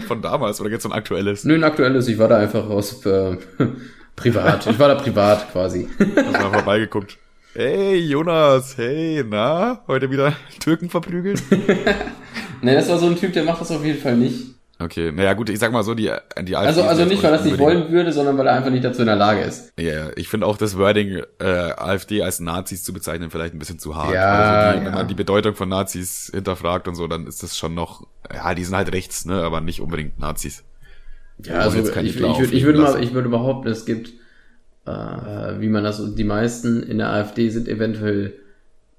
von damals oder jetzt so ein aktuelles. Nö, ein aktuelles. Ich war da einfach aus äh, [LAUGHS] privat. Ich war da privat quasi. Hast mal vorbeigeguckt. Hey Jonas, hey, na, heute wieder Türken verprügelt? [LAUGHS] ne, das war so ein Typ, der macht das auf jeden Fall nicht. Okay, naja gut, ich sag mal so, die, die AfD Also, also nicht, weil er es nicht wollen würde, sondern weil er einfach nicht dazu in der Lage ist. Ja, ich finde auch das Wording äh, AfD als Nazis zu bezeichnen vielleicht ein bisschen zu hart. Ja, also die, ja. wenn man die Bedeutung von Nazis hinterfragt und so, dann ist das schon noch, ja, die sind halt rechts, ne, aber nicht unbedingt Nazis. Ja, also jetzt ich, ich, würd, ich, würde mal, ich würde behaupten, es gibt, äh, wie man das, die meisten in der AfD sind eventuell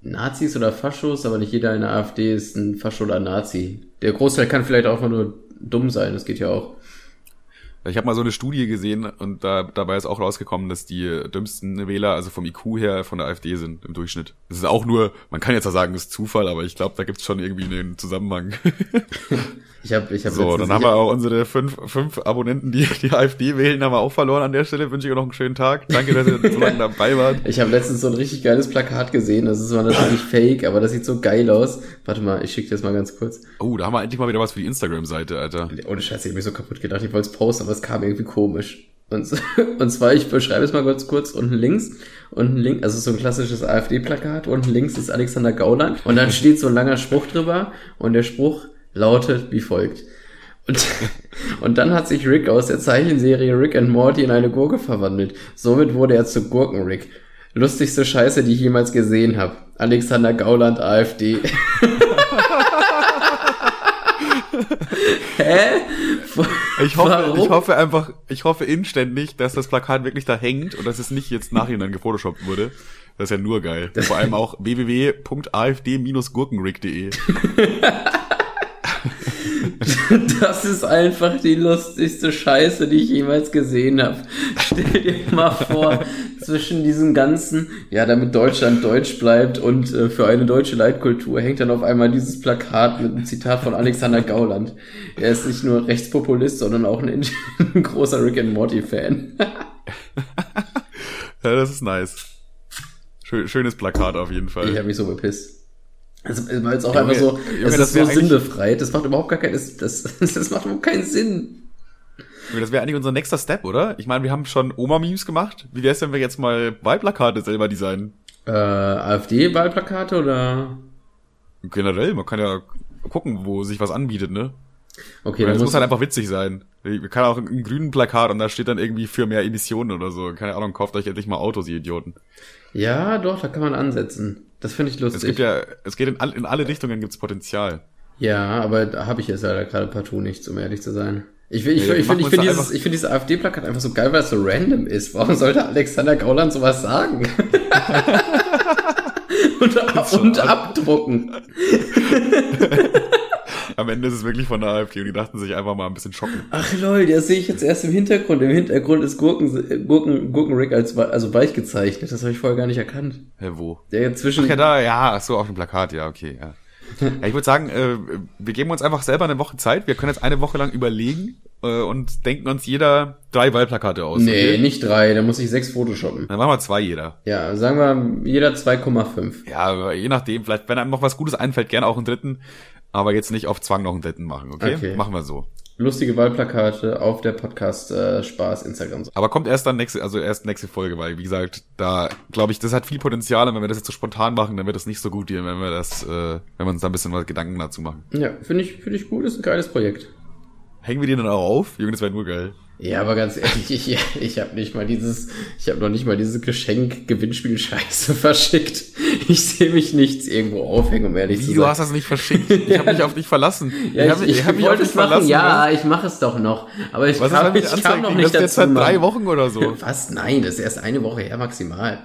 Nazis oder Faschos, aber nicht jeder in der AfD ist ein Fascho oder Nazi. Der Großteil kann vielleicht auch mal nur dumm sein, das geht ja auch. Ich habe mal so eine Studie gesehen und da, dabei ist auch rausgekommen, dass die dümmsten Wähler, also vom IQ her, von der AfD sind im Durchschnitt. Das ist auch nur, man kann jetzt ja sagen, das ist Zufall, aber ich glaube, da gibt's schon irgendwie einen Zusammenhang. [LAUGHS] Ich habe, ich habe So, dann haben wir auch unsere fünf, fünf Abonnenten, die die AfD wählen, haben wir auch verloren an der Stelle. Wünsche ich euch noch einen schönen Tag. Danke, dass ihr so lange dabei wart. Ich habe letztens so ein richtig geiles Plakat gesehen. Das ist zwar natürlich fake, aber das sieht so geil aus. Warte mal, ich schicke dir das mal ganz kurz. Oh, da haben wir endlich mal wieder was für die Instagram-Seite, Alter. Ohne Scheiße, ich hab mich so kaputt gedacht, ich wollte es posten, aber es kam irgendwie komisch. Und, [LAUGHS] und zwar, ich beschreibe es mal ganz kurz, unten links, unten links, also so ein klassisches AfD-Plakat, unten links ist Alexander Gauland und dann steht so ein langer Spruch drüber und der Spruch lautet wie folgt. Und, [LAUGHS] und dann hat sich Rick aus der Zeichenserie Rick and Morty in eine Gurke verwandelt. Somit wurde er zu Gurken-Rick. Lustigste Scheiße, die ich jemals gesehen habe. Alexander Gauland, AfD. [LAUGHS] Hä? Ich hoffe, Warum? ich hoffe einfach, ich hoffe inständig, dass das Plakat wirklich da hängt und dass es nicht jetzt nachhinein gefotoshoppt wurde. Das ist ja nur geil. Vor allem auch www.afd-gurkenrick.de. [LAUGHS] [LAUGHS] Das ist einfach die lustigste Scheiße, die ich jemals gesehen habe. Stell dir mal vor, zwischen diesem ganzen, ja, damit Deutschland deutsch bleibt und äh, für eine deutsche Leitkultur hängt dann auf einmal dieses Plakat mit einem Zitat von Alexander Gauland. Er ist nicht nur Rechtspopulist, sondern auch ein, [LAUGHS] ein großer Rick and Morty Fan. [LAUGHS] Ja, das ist nice. Schön, schönes Plakat auf jeden Fall. Ich habe mich so bepisst. Also, weil es auch Junge, einfach so, Junge, es das ist so sinnbefreit. Das macht überhaupt gar keinen, das, [LAUGHS] das, das macht überhaupt keinen Sinn. Das wäre eigentlich unser nächster Step, oder? Ich meine, wir haben schon Oma-Memes gemacht. Wie wär's, wenn wir jetzt mal Wahlplakate selber designen? Äh, AfD-Wahlplakate oder? Generell, man kann ja gucken, wo sich was anbietet, ne? Okay, es muss muss halt einfach witzig sein. Wir kann auch ein grünen Plakat und da steht dann irgendwie für mehr Emissionen oder so. Keine Ahnung, kauft euch endlich mal Autos, ihr Idioten. Ja, doch, da kann man ansetzen. Das finde ich lustig. Es gibt ja, es geht in, all, in alle Richtungen gibt's Potenzial. ja, aber da habe ich jetzt leider gerade partout nichts, um ehrlich zu sein. Ich, ich, Ja, ich, finde ich uns dieses, einfach- ich finde dieses AfD-Plakat einfach so geil, weil es so random ist. Warum sollte Alexander Gauland sowas sagen? [LAUGHS] [LAUGHS] und, und abdrucken. [LAUGHS] Am Ende ist es wirklich von der AfD und die dachten sich einfach mal ein bisschen schocken. Ach lol, das sehe ich jetzt erst im Hintergrund. Im Hintergrund ist Gurken, Gurken, Gurkenrick als also weich gezeichnet. Das habe ich vorher gar nicht erkannt. Hä, wo? Der jetzt zwischen Ach ja, da, ja, so, auf dem Plakat, ja, okay, ja. [LAUGHS] ja ich würde sagen, äh, wir geben uns einfach selber eine Woche Zeit. Wir können jetzt eine Woche lang überlegen äh, und denken uns jeder drei Wahlplakate aus. Nee, okay? nicht drei, da muss ich sechs photoshoppen. Dann machen wir zwei jeder. Ja, sagen wir jeder 2,5. Ja, aber je nachdem, vielleicht, wenn einem noch was Gutes einfällt, gerne auch einen dritten. Aber jetzt nicht auf Zwang noch einen dritten machen, okay? Okay. Machen wir so. Lustige Wahlplakate auf der Podcast äh, Spaß Instagram. Aber kommt erst dann nächste, also erst nächste Folge, weil wie gesagt, da glaube ich, das hat viel Potenzial und wenn wir das jetzt so spontan machen, dann wird das nicht so gut wenn wir das, äh, wenn wir uns da ein bisschen was Gedanken dazu machen. Ja, finde ich, finde ich gut, ist ein geiles Projekt. Hängen wir die dann auch auf? Junge, das wäre nur geil. Ja, aber ganz ehrlich, ich, ich habe nicht mal dieses, ich habe noch nicht mal dieses Geschenk-Gewinnspiel-Scheiße [LAUGHS] verschickt. [LAUGHS] Ich sehe mich nichts irgendwo aufhängen, um ehrlich Wie, zu du sein. hast das nicht verschickt? [LAUGHS] Ich habe mich auf dich verlassen. ja, hab ich, mich- ich, hab mich auf wollte es machen, ja, was? ich mache es doch noch. Aber ich Was kam, das ich kam noch Das nicht ist jetzt dazu. seit drei. Wochen oder so. [LAUGHS] Was? Nein, das ist erst eine Woche her maximal.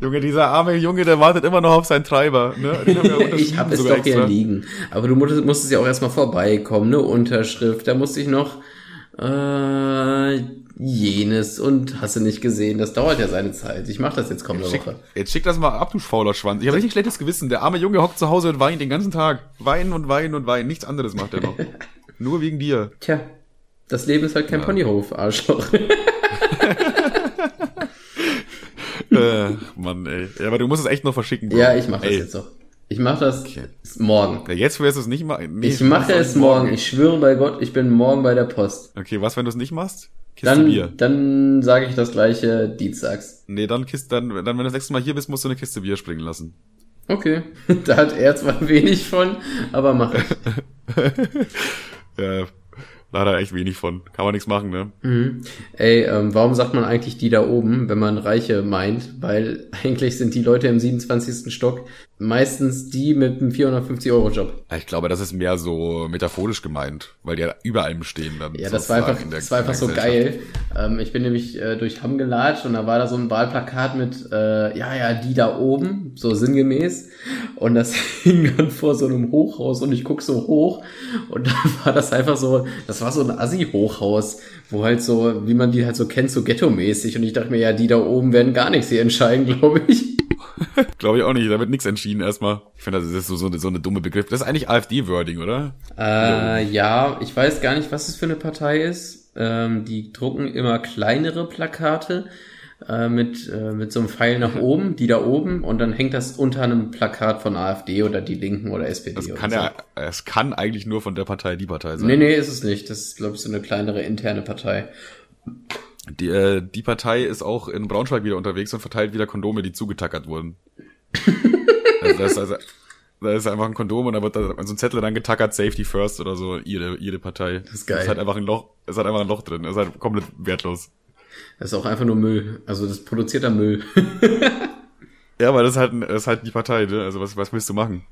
Junge, dieser arme Junge, der wartet immer noch auf seinen Treiber. Ne? Ich habe es doch hier liegen. Aber du musstest, musstest ja auch erstmal vorbeikommen, eine Unterschrift. Da musste ich noch, äh, jenes und hast du nicht gesehen, das dauert ja seine Zeit. Ich mache das jetzt kommende Schick, Woche. jetzt schick das mal ab, du fauler Schwanz. Ich habe richtig schlechtes Gewissen. Der arme Junge hockt zu Hause und weint den ganzen Tag. Weinen und weinen und weinen. Nichts anderes macht er noch. [LAUGHS] Nur wegen dir. Tja, das Leben ist halt kein Ponyhof, Arschloch. [LAUGHS] äh, Mann, ey. Ja, aber du musst es echt noch verschicken. Bro. ja, ich mache das Ey, jetzt noch. Ich mache das morgen. Ja, jetzt wirst du es nicht machen. Nee, Ich mache es morgen. Ich schwöre bei Gott, ich bin morgen bei der Post. Okay, was, wenn du es nicht machst? Kiste Dann, Bier. dann sage ich das gleiche dienstags. Nee, dann, Kiste, dann, dann, wenn du das nächste Mal hier bist, musst du eine Kiste Bier springen lassen. Okay, [LAUGHS] da hat er zwar [LAUGHS] wenig von, aber mach ich. [LAUGHS] Ja, leider echt wenig von. Kann man nichts machen, ne? Mhm. Ey, ähm, warum sagt man eigentlich die da oben, wenn man Reiche meint? Weil [LAUGHS] eigentlich sind die Leute im 27. Stock meistens die mit einem 450-Euro-Job. Ich glaube, das ist mehr so metaphorisch gemeint, weil die ja über allem stehen dann. Ja, das war einfach, das war einfach in so geil. Ähm, ich bin nämlich äh, durch Hamm gelatscht und da war da so ein Wahlplakat mit, äh, ja, ja, die da oben, so sinngemäß. Und das [LAUGHS] hing dann vor so einem Hochhaus und ich guck so hoch und [LAUGHS] da war das einfach so, das war so ein Assi-Hochhaus, wo halt so, wie man die halt so kennt, so ghetto-mäßig. Und ich dachte mir, ja, die da oben werden gar nichts hier entscheiden, [LAUGHS] glaube ich. Glaube ich auch nicht, da wird nichts entschieden erstmal. Ich finde, das ist so, so, eine, so eine dumme Begriff. Das ist eigentlich AfD-Wording, oder? Äh, ja, ich weiß gar nicht, was es für eine Partei ist. Ähm, die drucken immer kleinere Plakate äh, mit, äh, mit so einem Pfeil nach oben, die da oben, und dann hängt das unter einem Plakat von AfD oder die Linken oder SPD. Das kann so. ja, es kann eigentlich nur von der Partei die Partei sein. Nee, nee, ist es nicht. Das ist, glaube ich, so eine kleinere interne Partei. Die, äh, die Partei ist auch in Braunschweig wieder unterwegs und verteilt wieder Kondome, die zugetackert wurden. [LAUGHS] also, das ist also, da ist einfach ein Kondom und da wird da so ein Zettel dann getackert, Safety First oder so, ihre, ihre Partei. Das ist geil. ist halt einfach ein Loch, es hat einfach ein Loch drin, es ist halt komplett wertlos. Das ist auch einfach nur Müll. Also das produzierter Müll. [LAUGHS] Ja, aber das ist halt, das ist halt die Partei, ne? Also was, was willst du machen?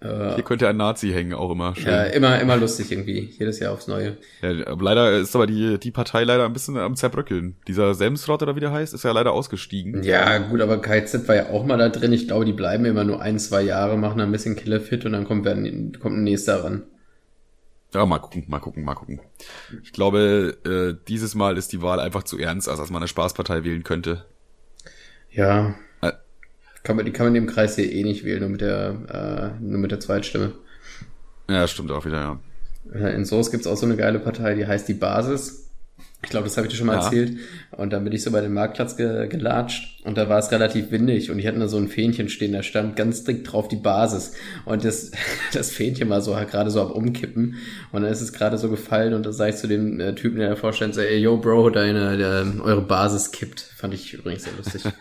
äh, Hier könnte ein Nazi hängen, auch immer. Schön. ja, immer, immer lustig irgendwie. Jedes Jahr aufs Neue. Ja, leider ist aber die, die Partei leider ein bisschen am zerbröckeln. Dieser Semsrott oder wie der heißt, ist ja leider ausgestiegen. Ja, gut, aber KZ war ja auch mal da drin. Ich glaube, die bleiben immer nur ein, zwei Jahre, machen ein bisschen Killerfit und dann kommt, kommt ein nächster ran. Ja, mal gucken, mal gucken, mal gucken. Ich glaube, äh, dieses Mal ist die Wahl einfach zu ernst, als dass man eine Spaßpartei wählen könnte. Ja. Äh. Kann man, die kann man im Kreis hier eh nicht wählen, nur mit der, äh, nur mit der Zweitstimme. Ja, stimmt auch wieder, ja. In Source gibt's auch so eine geile Partei, die heißt die Basis. Ich glaube, das habe ich dir schon mal Ja. erzählt. Und dann bin ich so bei dem Marktplatz ge gelatscht und da war es relativ windig und ich hatte da so ein Fähnchen stehen, da stand ganz dick drauf die Basis. Und das, [LAUGHS] das Fähnchen war so gerade so am Umkippen und dann ist es gerade so gefallen und da sag ich zu dem äh, Typen, der davor stand, so, ey, yo, Bro, deine, der, eure Basis kippt. Fand ich übrigens sehr lustig. [LAUGHS]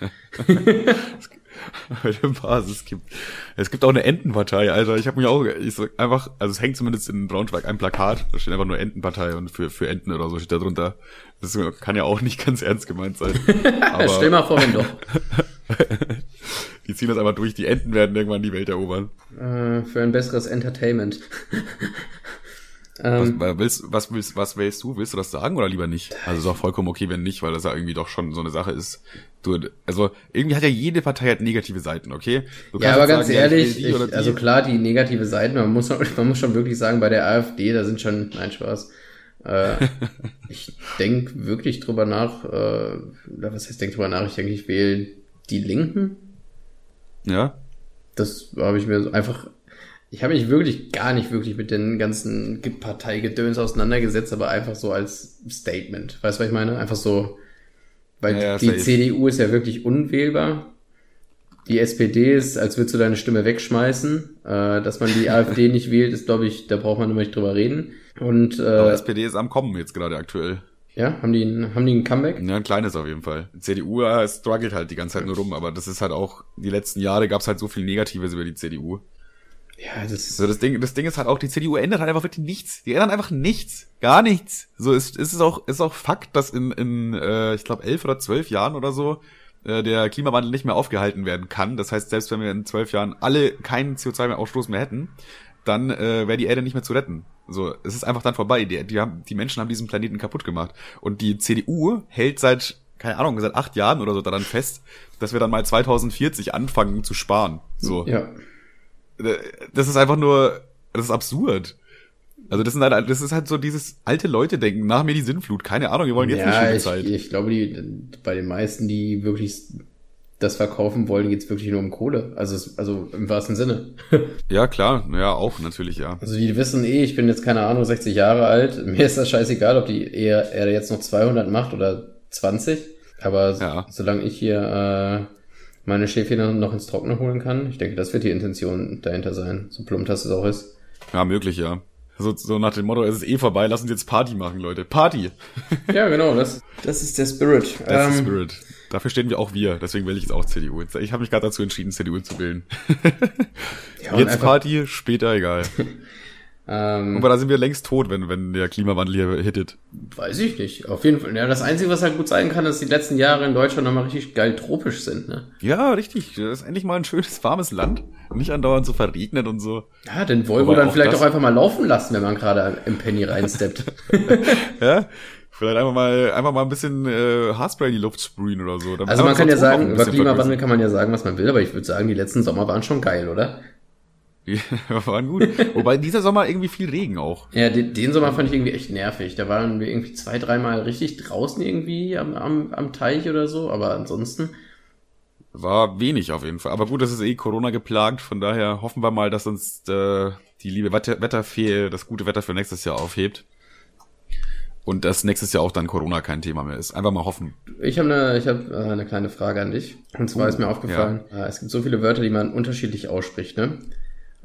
[LAUGHS] [LAUGHS] Bei der Basis gibt. Es gibt auch eine Entenpartei, Alter. Ich habe mich auch ich so einfach, also es hängt zumindest in Braunschweig ein Plakat, da steht einfach nur Entenpartei und für, für Enten oder so steht da drunter. Das kann ja auch nicht ganz ernst gemeint sein. [LAUGHS] Aber Stell mal vor, wenn doch. [LAUGHS] die ziehen das einfach durch, die Enten werden irgendwann die Welt erobern. Äh, für ein besseres Entertainment. Was, ähm, was willst, was willst, was wählst du? Willst du das sagen oder lieber nicht? Also ist auch vollkommen okay, wenn nicht, weil das ja irgendwie doch schon so eine Sache ist. Du, also irgendwie hat ja jede Partei halt negative Seiten, okay? Du ja, aber ganz sagen, ja, ich ehrlich, oder ich, die. also klar, die negative Seiten, man muss, man muss schon wirklich sagen, bei der AfD, da sind schon, nein, Spaß. Äh, [LAUGHS] ich denk wirklich drüber nach, äh, was heißt denk drüber nach, ich denke, ich wähle die Linken. ja, Das habe ich mir so einfach, ich habe mich wirklich gar nicht wirklich mit den ganzen Parteigedöns auseinandergesetzt, aber einfach so als Statement. Weißt du, was ich meine? Einfach so, weil Ja, die. CDU ist ja wirklich unwählbar. Die SPD ist, als würdest du deine Stimme wegschmeißen. Äh, dass man die [LAUGHS] AfD nicht wählt, ist, glaube ich, da braucht man immer nicht drüber reden. Und aber äh, SPD ist am Kommen jetzt gerade aktuell. ja, haben die, ein, haben die ein Comeback? Ja, ein kleines auf jeden Fall. Die CDU äh, struggelt halt die ganze Zeit nur rum, aber das ist halt auch, die letzten Jahre gab's halt so viel Negatives über die CDU. Ja, das ist So, das Ding, das Ding ist halt auch, die CDU ändert halt einfach wirklich nichts. Die ändern einfach nichts. Gar nichts. So ist, ist es auch, ist auch Fakt, dass in, in äh, ich glaube, elf oder zwölf Jahren oder so äh, der Klimawandel nicht mehr aufgehalten werden kann. Das heißt, selbst wenn wir in zwölf Jahren alle keinen CO2 mehr Ausstoß mehr hätten, dann äh, wäre die Erde nicht mehr zu retten. So, es ist einfach dann vorbei. Die, die, haben, die Menschen haben diesen Planeten kaputt gemacht. Und die CDU hält seit, keine Ahnung, seit acht Jahren oder so daran fest, dass wir dann mal 2040 anfangen zu sparen. So ja. Das ist einfach nur, das ist absurd. Also das, sind halt, das ist halt so dieses alte Leute-Denken, nach mir die Sinnflut. Keine Ahnung, wir wollen jetzt ja, eine schöne ich, Zeit. ich glaube, die, bei den meisten, die wirklich das verkaufen wollen, geht's wirklich nur um Kohle. Also, also im wahrsten Sinne. [LAUGHS] Ja, klar, ja, auch natürlich, ja. Also die wissen eh, ich bin jetzt keine Ahnung, 60 Jahre alt. [LAUGHS] Mir ist das scheißegal, ob die eher, er jetzt noch 200 macht oder 20. Aber Ja. solange ich hier äh, meine Schäfchen noch ins Trockene holen kann, ich denke, das wird die Intention dahinter sein. So plump das es auch ist. Ja, möglich, ja. So, so nach dem Motto, es ist eh vorbei, lass uns jetzt Party machen, Leute. Party! Ja, genau, das, [LAUGHS] das ist der Spirit. Das ist Ähm, Spirit. Dafür stehen wir auch wir, deswegen wähle ich jetzt auch CDU. Ich habe mich gerade dazu entschieden, CDU zu wählen. [LAUGHS] ja, jetzt einfach, Party, später egal. [LAUGHS] ähm, Aber da sind wir längst tot, wenn, wenn der Klimawandel hier hittet. weiß ich nicht. Auf jeden Fall. Ja, das Einzige, was halt gut sein kann, ist, dass die letzten Jahre in Deutschland nochmal richtig geil tropisch sind, ne? Ja, richtig. Das ist endlich mal ein schönes, warmes Land. Nicht andauernd so verregnet und so. Ja, den Volvo dann auch vielleicht auch einfach mal laufen lassen, wenn man gerade im Penny reinsteppt. [LAUGHS] Ja? Vielleicht einfach mal, einfach mal ein bisschen äh, Haarspray in die Luft sprühen oder so. damit Also man kann ja sagen, über Klimawandel kann man ja sagen, was man will, aber ich würde sagen, die letzten Sommer waren schon geil, oder? Ja, waren gut. Wobei dieser Sommer irgendwie viel Regen auch. Ja, den, den Sommer fand ich irgendwie echt nervig. Da waren wir irgendwie zwei, dreimal richtig draußen irgendwie am, am, am Teich oder so, aber ansonsten, War wenig auf jeden Fall. Aber gut, das ist eh Corona geplagt. Von daher hoffen wir mal, dass uns äh, die liebe Wetter Wetterfee das gute Wetter für nächstes Jahr aufhebt. Und dass nächstes Jahr auch dann Corona kein Thema mehr ist. Einfach mal hoffen. ich habe eine, ich hab, äh, eine kleine Frage an dich. Und zwar Uh, ist mir aufgefallen, äh, es gibt so viele Wörter, die man unterschiedlich ausspricht, ne?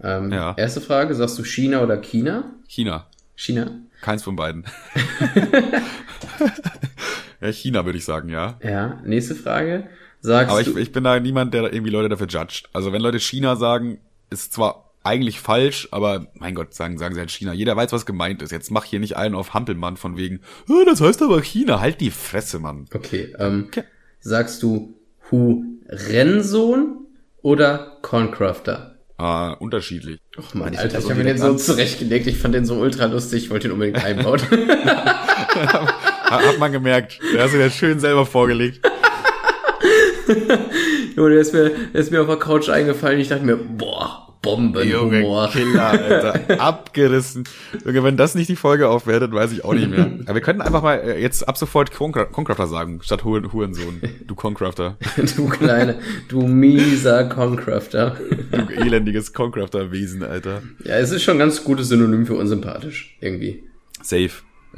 Ähm, Ja. Erste Frage, sagst du China oder China? China. China? Keins von beiden. [LAUGHS] ja, China würde ich sagen, ja. Ja. Nächste Frage, sagst Aber du... ich, ich bin da niemand, der irgendwie Leute dafür judgt. Also wenn Leute China sagen, ist zwar eigentlich falsch, aber mein Gott, sagen, sagen sie halt China. Jeder weiß, was gemeint ist. Jetzt mach hier nicht einen auf Hampelmann von wegen, "Ah, das heißt aber China. Halt die Fresse, Mann. Okay, ähm, sagst du Hu Rensohn oder Corncrafter? Ah, unterschiedlich. Och man, ich Alter, ich habe mir den so zurechtgelegt. Ich fand den so ultra lustig. Ich wollte ihn unbedingt einbauen. Ha- [LAUGHS] Hat man gemerkt. Der hast du dir schön selber vorgelegt. [LAUGHS] Junge, der ist mir, der ist mir auf der Couch eingefallen. Ich dachte mir, boah, Bombenhumor. Killer, Alter. [LAUGHS] Abgerissen. Junge, wenn das nicht die Folge aufwertet, weiß ich auch nicht mehr. Aber wir könnten einfach mal äh, jetzt ab sofort Concra- Concrafter sagen, statt Huren Hurensohn. Du Concrafter. [LAUGHS] Du kleine, du mieser Concrafter. Du elendiges Concrafter-Wesen, Alter. Ja, es ist schon ein ganz gutes Synonym für unsympathisch. Irgendwie. Safe.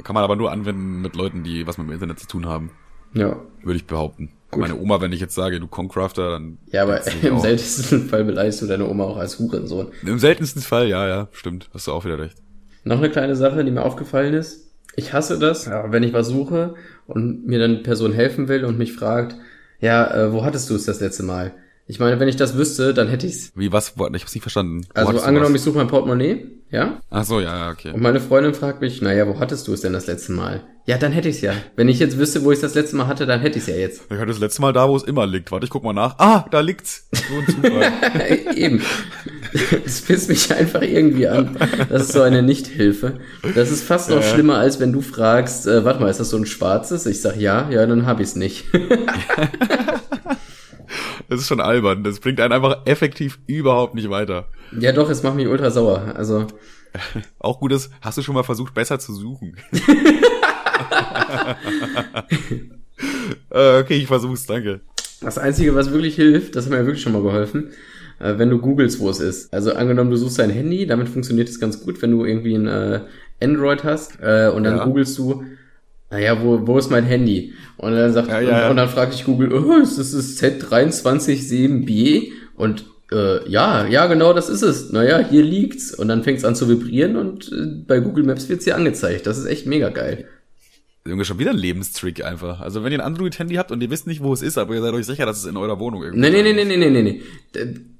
Kann man aber nur anwenden mit Leuten, die was mit dem Internet zu tun haben, Ja. würde ich behaupten. Meine Oma, wenn ich jetzt sage, du Concrafter, dann. Ja, aber im auch. seltensten [LAUGHS] Fall beleidigst du deine Oma auch als Hurensohn. Im seltensten Fall, ja, ja, stimmt. Hast du auch wieder recht. Noch eine kleine Sache, die mir aufgefallen ist. Ich hasse das, ja, wenn ich was suche und mir dann eine Person helfen will und mich fragt, ja, äh, wo hattest du es das letzte Mal? Ich meine, wenn ich das wüsste, dann hätte ich's. Wie, was? Ich hab's nicht verstanden. Wo Also angenommen, was? ich suche mein Portemonnaie, ja? Ach so, ja, ja, okay. Und meine Freundin fragt mich, naja, wo hattest du es denn das letzte Mal? Ja, dann hätte ich's ja. Wenn ich jetzt wüsste, wo ich es das letzte Mal hatte, dann hätte ich's ja jetzt. Ich hatte das letzte Mal da, wo es immer liegt. Warte, ich guck mal nach. Ah, da liegt's. So ein Zufall. [LAUGHS] Eben. Das pisst mich einfach irgendwie an. Das ist so eine Nichthilfe. Das ist fast noch schlimmer, als wenn du fragst, äh, warte mal, ist das so ein schwarzes? Ich sag ja, ja, dann hab ich's nicht. [LAUGHS] Das ist schon albern. Das bringt einen einfach effektiv überhaupt nicht weiter. ja doch, es macht mich ultra sauer. Also, [LAUGHS] Auch gut ist, hast du schon mal versucht, besser zu suchen? [LAUGHS] äh, okay, ich versuch's, danke. das Einzige, was wirklich hilft, das hat mir ja wirklich schon mal geholfen, äh, wenn du googelst, wo es ist. Also angenommen, du suchst dein Handy, damit funktioniert es ganz gut, wenn du irgendwie ein äh, Android hast und dann Ja. googelst du, naja, wo, wo ist mein Handy? Und dann sagt Ja, ja. Und, und dann fragt dich Google, oh, ist das das Z237B? Und äh, ja, ja, genau, das ist es. Naja, hier liegt's. Und dann fängt's an zu vibrieren und äh, bei Google Maps wird's dir angezeigt. Das ist echt mega geil. Junge, schon wieder ein Lebenstrick einfach. Also wenn ihr ein Android-Handy habt und ihr wisst nicht, wo es ist, aber ihr seid euch sicher, dass es in eurer Wohnung irgendwo Nee, nee, nee, ist. nee, nee, nee, nee.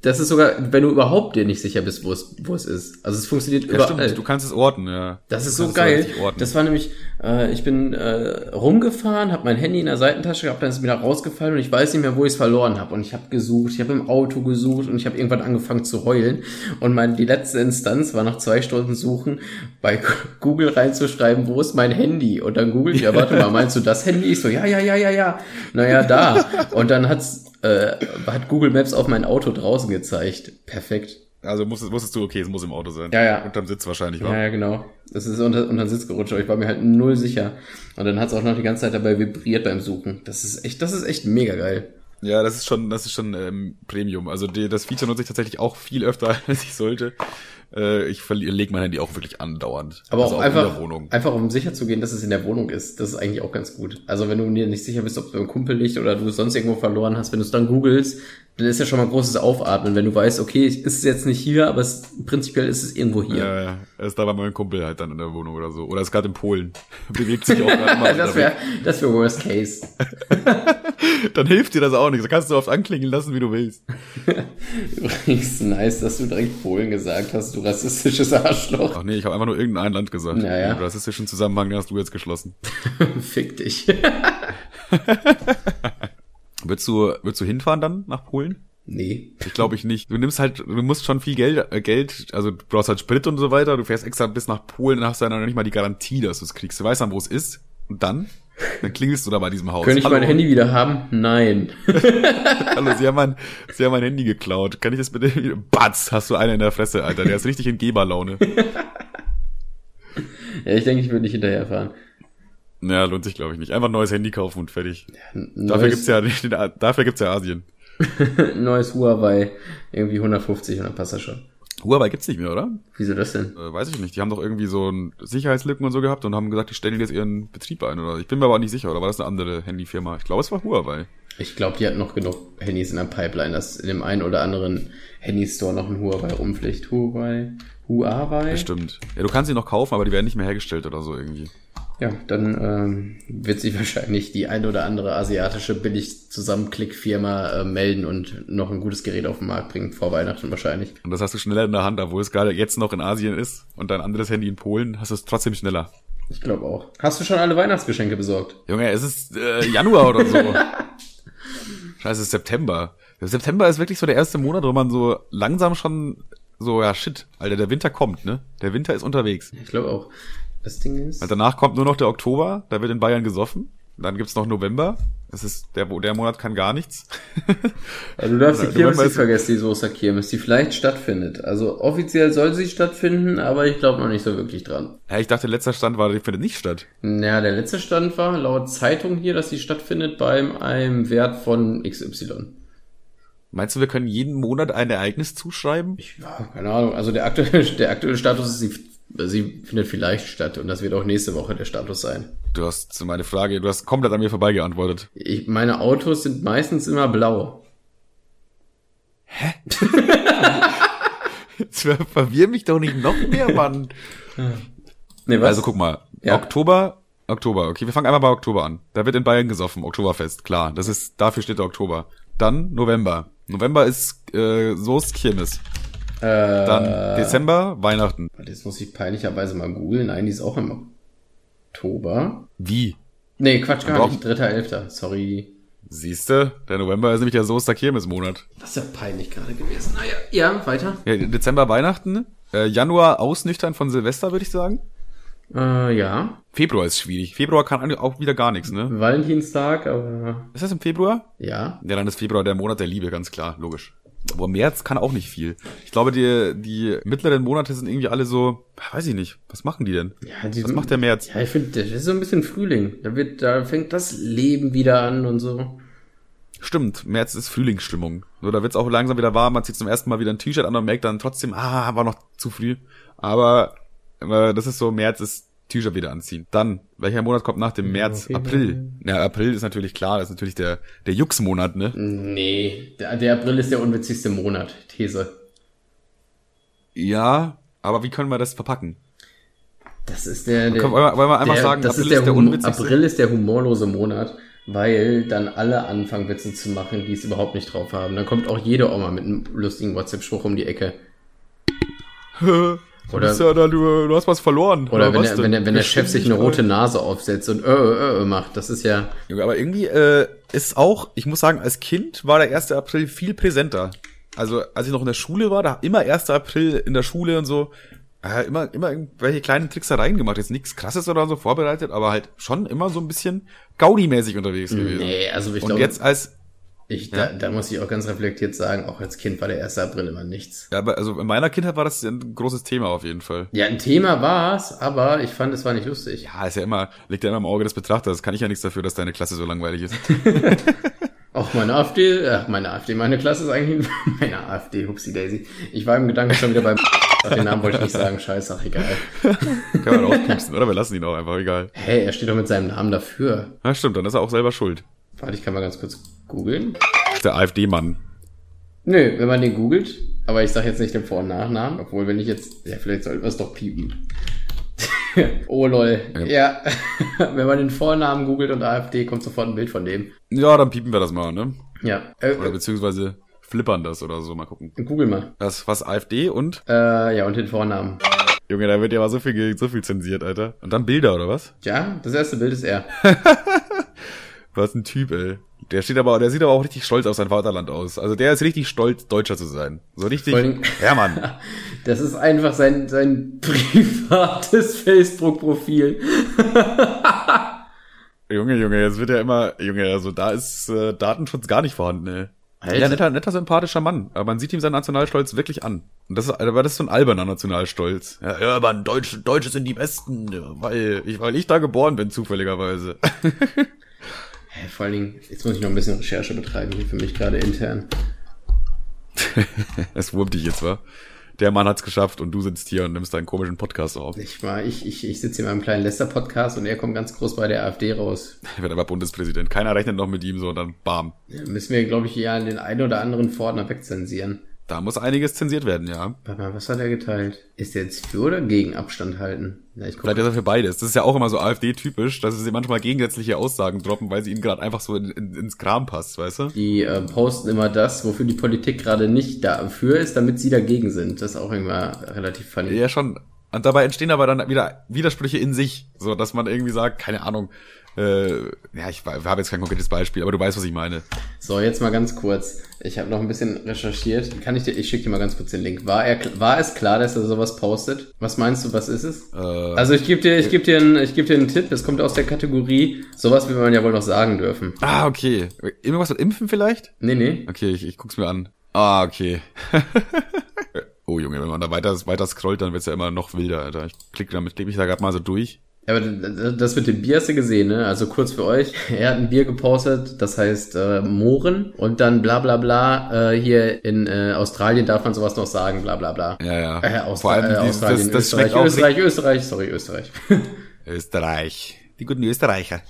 Das ist sogar, wenn du überhaupt dir nicht sicher bist, wo es, wo es ist. Also es funktioniert Ja, überall. stimmt, du kannst es orten, ja. Das ist so geil. Das war nämlich, äh, ich bin äh, rumgefahren, habe mein Handy in der Seitentasche gehabt, dann ist es wieder rausgefallen und ich weiß nicht mehr, wo ich es verloren habe. Und ich habe gesucht, ich habe im Auto gesucht und ich habe irgendwann angefangen zu heulen. Und mein, die letzte Instanz war nach zwei Stunden Suchen, bei Google reinzuschreiben, wo ist mein Handy? Und dann googelt, ja, warte mal, meinst du das Handy? Ich so, ja, ja, ja, ja, ja. Naja, da. [LAUGHS] Und dann hat's, äh, hat Google Maps auf mein Auto draußen gezeigt. Perfekt. Also musstest, wusstest du, okay, es muss im Auto sein. Ja, ja. Unterm Sitz wahrscheinlich, Ja, wa? ja, genau. Das ist unter, unter den Sitz gerutscht, aber ich war mir halt null sicher. Und dann hat es auch noch die ganze Zeit dabei vibriert beim Suchen. Das ist echt, das ist echt mega geil. Ja, das ist schon, das ist schon ähm, Premium. Also die, das Feature nutze ich tatsächlich auch viel öfter, [LAUGHS] als ich sollte. Äh, ich lege mein Handy auch wirklich andauernd. Aber also auch in einfach, der Wohnung. einfach um sicher zu gehen, dass es in der Wohnung ist. Das ist eigentlich auch ganz gut. Also wenn du dir nicht sicher bist, ob es beim Kumpel liegt oder du es sonst irgendwo verloren hast, wenn du es dann googelst, dann ist ja schon mal ein großes Aufatmen, wenn du weißt, okay, ist es jetzt nicht hier, aber es, prinzipiell ist es irgendwo hier. Ja, ja. Er ist da bei meinem Kumpel halt dann in der Wohnung oder so. Oder ist gerade in Polen. [LAUGHS] Bewegt sich auch gerade mal. [LAUGHS] das wäre das wär Worst Case. [LAUGHS] Dann hilft dir das auch nichts. Da kannst du oft anklingen lassen, wie du willst. Übrigens nice, dass du direkt Polen gesagt hast, du rassistisches Arschloch. Ach nee, ich habe einfach nur irgendein Land gesagt. Ja, ja. Den rassistischen Zusammenhang den hast du jetzt geschlossen. [LAUGHS] Fick dich. [LAUGHS] Willst du, willst du hinfahren dann nach Polen? nee. Ich glaube ich nicht. Du nimmst halt, du musst schon viel Geld, äh, Geld, also du brauchst halt Sprit und so weiter. Du fährst extra bis nach Polen, dann hast du dann noch nicht mal die Garantie, dass du es kriegst. Du weißt dann, wo es ist. Und dann, dann klingelst du da bei diesem Haus. Könnte ich Hallo, mein Handy wieder haben? Nein. [LAUGHS] Hallo, Sie haben mein, Sie haben mein Handy geklaut. Kann ich das bitte? Batz, hast du einen in der Fresse, Alter. Der ist richtig in Geberlaune. [LAUGHS] Ja, ich denke, ich würde nicht hinterherfahren. Naja, lohnt sich, glaube ich, nicht. Einfach ein neues Handy kaufen und fertig. Dafür Neues, gibt's ja, dafür gibt's ja Asien. [LAUGHS] neues Huawei, irgendwie 150 und dann passt das schon. Huawei gibt's nicht mehr, oder? Wieso das denn? Äh, weiß ich nicht. Die haben doch irgendwie so ein Sicherheitslücken und so gehabt und haben gesagt, die stellen jetzt ihren Betrieb ein, oder? Ich bin mir aber auch nicht sicher, oder war das eine andere Handyfirma? Ich glaube, es war Huawei. Ich glaube, die hat noch genug Handys in der Pipeline, dass in dem einen oder anderen Handystore noch ein Huawei rumfliegt. Huawei? Huawei? Bestimmt. Ja, du kannst sie noch kaufen, aber die werden nicht mehr hergestellt oder so irgendwie. Ja, dann ähm, wird sich [LAUGHS] wahrscheinlich die ein oder andere asiatische Billig-Zusammenklick-Firma äh, melden und noch ein gutes Gerät auf den Markt bringen, vor Weihnachten wahrscheinlich. Und das hast du schneller in der Hand, obwohl es gerade jetzt noch in Asien ist und dein anderes Handy in Polen, hast du es trotzdem schneller. Ich glaube auch. Hast du schon alle Weihnachtsgeschenke besorgt? Junge, es ist äh, Januar oder so. [LAUGHS] Scheiße, es ist September. September ist wirklich so der erste Monat, wo man so langsam schon so, ja shit, Alter, der Winter kommt, ne? Der Winter ist unterwegs. Ich glaube auch. Das Ding ist. Und danach kommt nur noch der Oktober, da wird in Bayern gesoffen. Dann gibt's noch November. Das ist, der, der Monat kann gar nichts. [LAUGHS] Also du darfst die Kirmes nicht vergessen, die Soester Kirmes, die vielleicht stattfindet. Also offiziell soll sie stattfinden, aber ich glaube noch nicht so wirklich dran. Ja, ich dachte, letzter Stand war, die findet nicht statt. Naja, der letzte Stand war laut Zeitung hier, dass sie stattfindet beim einem Wert von XY. Meinst du, wir können jeden Monat ein Ereignis zuschreiben? Ich, ja, keine Ahnung. Also der aktuelle, der aktuelle Status ist, sie, sie findet vielleicht statt und das wird auch nächste Woche der Status sein. Du hast meine Frage, du hast komplett an mir vorbeigeantwortet. Ich, meine Autos sind meistens immer blau. [LAUGHS] Jetzt ver- verwirr mich doch nicht noch mehr, Mann. [LAUGHS] Nee, was? Also guck mal, Ja. Oktober, Oktober, okay, wir fangen einmal bei Oktober an. Da wird in Bayern gesoffen, Oktoberfest, klar. Das ist, dafür steht der Oktober. Dann November. November ist äh, Soest Kirmes. Äh, Dann Dezember, Weihnachten. Jetzt muss ich peinlicherweise mal googeln. Nein, die ist auch im Oktober. Wie? Nee, Quatsch, gar Doch. nicht. Dritter, Elfter. Sorry. Siehste, der November ist nämlich der Soester Kirmesmonat. Das ist ja peinlich gerade gewesen. Naja, ja, weiter. Ja, Dezember Weihnachten, äh, Januar ausnüchtern von Silvester, würde ich sagen. Äh, ja. Februar ist schwierig. Februar kann auch wieder gar nichts, ne? Valentinstag, aber Ist das im Februar? ja. Ja, dann ist Februar der Monat der Liebe, ganz klar, logisch. Aber März kann auch nicht viel. Ich glaube, die, die mittleren Monate sind irgendwie alle so, weiß ich nicht, was machen die denn? ja die, Was macht der März? Ja, ich finde, das ist so ein bisschen Frühling. Da wird, da fängt das Leben wieder an und so. Stimmt, März ist Frühlingsstimmung. So, da wird's auch langsam wieder warm, man zieht zum ersten Mal wieder ein T-Shirt an und merkt dann trotzdem, ah, war noch zu früh. Aber äh, das ist so, März ist T-Shirt wieder anziehen. Dann, welcher Monat kommt nach dem März? okay. April. Ja, April ist natürlich klar, das ist natürlich der, der Jux-Monat, ne? Nee, der, der April ist der unwitzigste Monat. These. Ja, aber wie können wir das verpacken? Das ist der, der Können- wollen wir- wollen wir einfach der, sagen, das April ist der, ist der unwitzigste? April ist der humorlose Monat, weil dann alle anfangen Witze zu machen, die es überhaupt nicht drauf haben. Dann kommt auch jede Oma mit einem lustigen WhatsApp-Spruch um die Ecke. [LAUGHS] Du, Oder- bist ja da, du, du hast was verloren. Oder wenn, was der, wenn, der, wenn der Chef sich eine rote Nase aufsetzt und äh, äh, äh macht, das ist ja, aber irgendwie äh, ist auch, ich muss sagen, als Kind war der 1. April viel präsenter. Also als ich noch in der Schule war, da immer 1. April in der Schule und so, äh, immer, immer irgendwelche kleinen Tricksereien gemacht. Jetzt nichts krasses oder so vorbereitet, aber halt schon immer so ein bisschen Gaudi-mäßig unterwegs gewesen. nee, also ich und glaube, jetzt als Ich, da, da muss ich auch ganz reflektiert sagen, auch als Kind war der 1. April immer nichts. Ja, aber also in meiner Kindheit war das ein großes Thema auf jeden Fall. Ja, ein Thema war's, aber ich fand, es war nicht lustig. Ja, ist ja immer, liegt ja immer im Auge des Betrachters. Kann ich ja nichts dafür, dass deine Klasse so langweilig ist. [LAUGHS] [LAUGHS] Auch meine AfD, ach, meine AfD, meine Klasse ist eigentlich [LAUGHS] meine AfD, Hupsi Daisy. Ich war im Gedanken schon wieder beim Ach, den Namen wollte ich nicht sagen, scheiße, ach, egal. Kann man auspupsen, oder? Wir lassen ihn auch einfach, egal. Hey, er steht doch mit seinem Namen dafür. Ja, stimmt, dann ist er auch selber schuld. Warte, ich kann mal ganz kurz googeln. Der AfD-Mann. Nö, wenn man den googelt, aber ich sage jetzt nicht den Vor- und Nachnamen, obwohl wenn ich jetzt, ja, vielleicht sollten wir es doch piepen. [LAUGHS] oh lol. Ja. ja. [LAUGHS] wenn man den Vornamen googelt und AfD, kommt sofort ein Bild von dem. Ja, dann piepen wir das mal, ne? Ja. Äh, oder beziehungsweise flippern das oder so, mal gucken. Google mal. Das, was AfD und? Äh, ja, und den Vornamen. Junge, da wird ja mal so viel, so viel zensiert, Alter. Und dann Bilder, oder was? Ja, das erste Bild ist er. [LAUGHS] was ein Typ, ey. Der steht aber, der sieht aber auch richtig stolz auf sein Vaterland aus. Also der ist richtig stolz, Deutscher zu sein. So richtig. Ja, Mann. [LAUGHS] Das ist einfach sein, sein [LAUGHS] privates Facebook-Profil. [LAUGHS] Junge, Junge, jetzt wird ja immer, Junge, also da ist äh, Datenschutz gar nicht vorhanden, ey. Alter. Ja, netter, netter, sympathischer Mann. Aber man sieht ihm seinen Nationalstolz wirklich an. Und das ist, aber das ist so ein alberner Nationalstolz. Ja, ja aber Deutsche, Deutsche sind die Besten, weil ich, weil ich da geboren bin, zufälligerweise. Vor allen Dingen, jetzt muss ich noch ein bisschen Recherche betreiben hier für mich gerade intern. [LAUGHS] es wurmt dich jetzt, wa? Der Mann hat's geschafft und du sitzt hier und nimmst deinen komischen Podcast auf. Ich war, ich, ich, ich sitze hier in meinem kleinen Lester-Podcast und er kommt ganz groß bei der AfD raus. Er wird aber Bundespräsident. Keiner rechnet noch mit ihm, so und dann bam. Ja, müssen wir, glaube ich, ja den einen oder anderen Vorder wegzensieren. Da muss einiges zensiert werden, ja. Mal, was hat er geteilt? Ist er jetzt für oder gegen Abstand halten? Ja, ich Vielleicht ist er für beides. Das ist ja auch immer so AfD-typisch, dass sie manchmal gegensätzliche Aussagen droppen, weil sie ihnen gerade einfach so in, in, ins Kram passt, weißt du? Die äh, posten immer das, wofür die Politik gerade nicht dafür ist, damit sie dagegen sind. Das ist auch immer relativ funny. Ja, schon. Und dabei entstehen aber dann wieder Widersprüche in sich, so dass man irgendwie sagt, keine Ahnung, äh, ja, ich, ich habe jetzt kein konkretes Beispiel, aber du weißt, was ich meine. So, jetzt mal ganz kurz. Ich habe noch ein bisschen recherchiert. Kann ich dir, ich schicke dir mal ganz kurz den Link. War er, war es klar, dass er sowas postet? Was meinst du, was ist es? Äh, also ich gebe dir, ich gebe dir, einen, ich gebe dir einen Tipp. Es kommt aus der Kategorie. Sowas will man ja wohl noch sagen dürfen. Ah, okay. Irgendwas mit Impfen vielleicht? Nee, nee. Okay, ich, ich guck's mir an. Ah, okay. [LAUGHS] oh Junge, wenn man da weiter, weiter scrollt, dann wird's ja immer noch wilder, Alter. Ich klicke damit, klicke mich da gerade mal so durch. Ja, aber das mit dem Bier hast du gesehen, ne? Also kurz für euch. [LAUGHS] Er hat ein Bier gepostet, das heißt äh, Mohren und dann bla bla bla. Äh, hier in äh, Australien darf man sowas noch sagen, bla bla bla. Ja, ja. Äh, Austra Vor allem äh, Australien, das, das Österreich, Österreich, Österreich, sorry, Österreich. [LAUGHS] Österreich. Die guten Österreicher.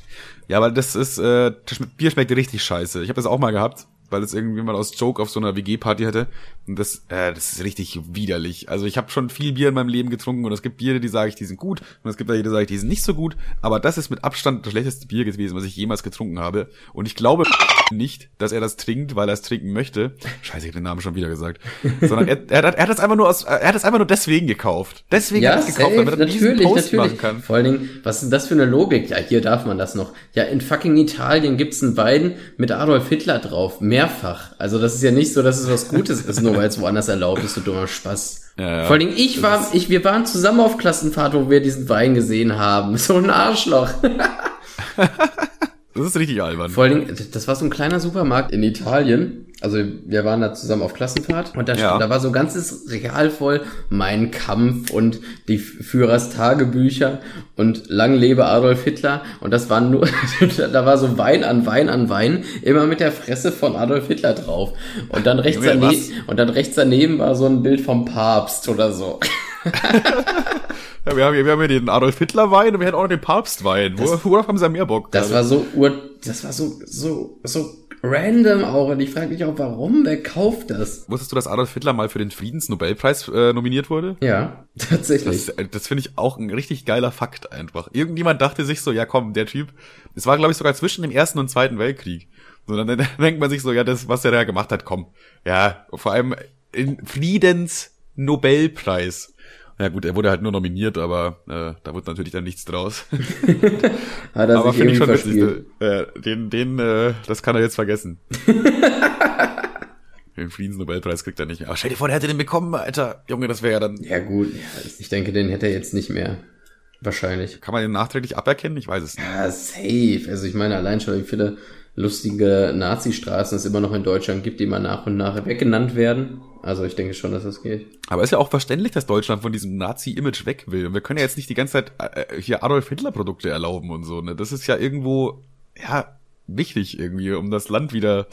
Ja, aber das ist, äh, das Bier schmeckt richtig scheiße. Ich habe das auch mal gehabt weil es irgendwie mal aus Joke auf so einer WG-Party hatte. Und das, äh, das ist richtig widerlich. Also ich habe schon viel Bier in meinem Leben getrunken und es gibt Biere, die sage ich, die sind gut und es gibt welche, die sage ich, die sind nicht so gut. Aber das ist mit Abstand das schlechteste Bier gewesen, was ich jemals getrunken habe. Und ich glaube [LAUGHS] nicht, dass er das trinkt, weil er es trinken möchte. Scheiße, ich habe den Namen schon wieder gesagt. Sondern er, er, hat, er hat das einfach nur aus, er hat das einfach nur deswegen gekauft. Deswegen ja, hat er es gekauft, damit er diesen Post natürlich. machen kann. Vor allen Dingen, was ist denn das für eine Logik? Ja, hier darf man das noch. Ja, in fucking Italien gibt's einen Wein mit Adolf Hitler drauf. Mehrfach. Also das ist ja nicht so, dass es was Gutes ist, nur weil es woanders erlaubt ist, du dummer Spaß. Ja, ja. Vor allen Dingen, ich war, ich, wir waren zusammen auf Klassenfahrt, wo wir diesen Wein gesehen haben. [LAUGHS] So ein Arschloch. [LAUGHS] Das ist richtig albern. Vor Dingen, das war so ein kleiner Supermarkt in Italien. Also wir waren da zusammen auf Klassenfahrt und da, ja. da war so ein ganzes Regal voll Mein Kampf und die Führers Tagebücher und Lang lebe Adolf Hitler und das waren nur, [LAUGHS] da war so Wein an Wein an Wein, immer mit der Fresse von Adolf Hitler drauf. Und dann rechts, daneben, und dann rechts daneben war so ein Bild vom Papst oder so. [LAUGHS] Ja, wir haben, wir haben ja den Adolf Hitler Wein und wir hätten auch noch den Papst Wein. Worauf haben sie mehr Bock? Das gerade? war so, das war so, so, so random auch. Und ich frage mich auch, warum? Wer kauft das? Wusstest du, dass Adolf Hitler mal für den Friedensnobelpreis äh, nominiert wurde? Ja, [LAUGHS] tatsächlich. Das, äh, das finde ich auch ein richtig geiler Fakt einfach. Irgendjemand dachte sich so, ja komm, der Typ, es war glaube ich sogar zwischen dem Ersten und Zweiten Weltkrieg. So, dann, dann denkt man sich so, ja, das, was der da gemacht hat, komm. Ja, vor allem in Friedensnobelpreis. Ja gut, er wurde halt nur nominiert, aber äh, da wurde natürlich dann nichts draus. [LAUGHS] Hat er aber finde ich schon witzig. Äh, den, den, äh, das kann er jetzt vergessen. [LAUGHS] den Friedensnobelpreis kriegt er nicht mehr. Aber stell dir vor, der hätte den bekommen, Alter. Junge, das wäre ja dann. Ja gut, ich denke, den hätte er jetzt nicht mehr. Wahrscheinlich. Kann man den nachträglich aberkennen? Ich weiß es nicht. Ja, safe. Also ich meine, allein schon, wie viele lustige Nazi-Straßen es immer noch in Deutschland gibt, die mal nach und nach weggenannt werden. Also ich denke schon, dass das geht. Aber ist ja auch verständlich, dass Deutschland von diesem Nazi-Image weg will. Und wir können ja jetzt nicht die ganze Zeit äh, hier Adolf Hitler-Produkte erlauben und so. Ne? Das ist ja irgendwo, ja, wichtig irgendwie, um das Land wieder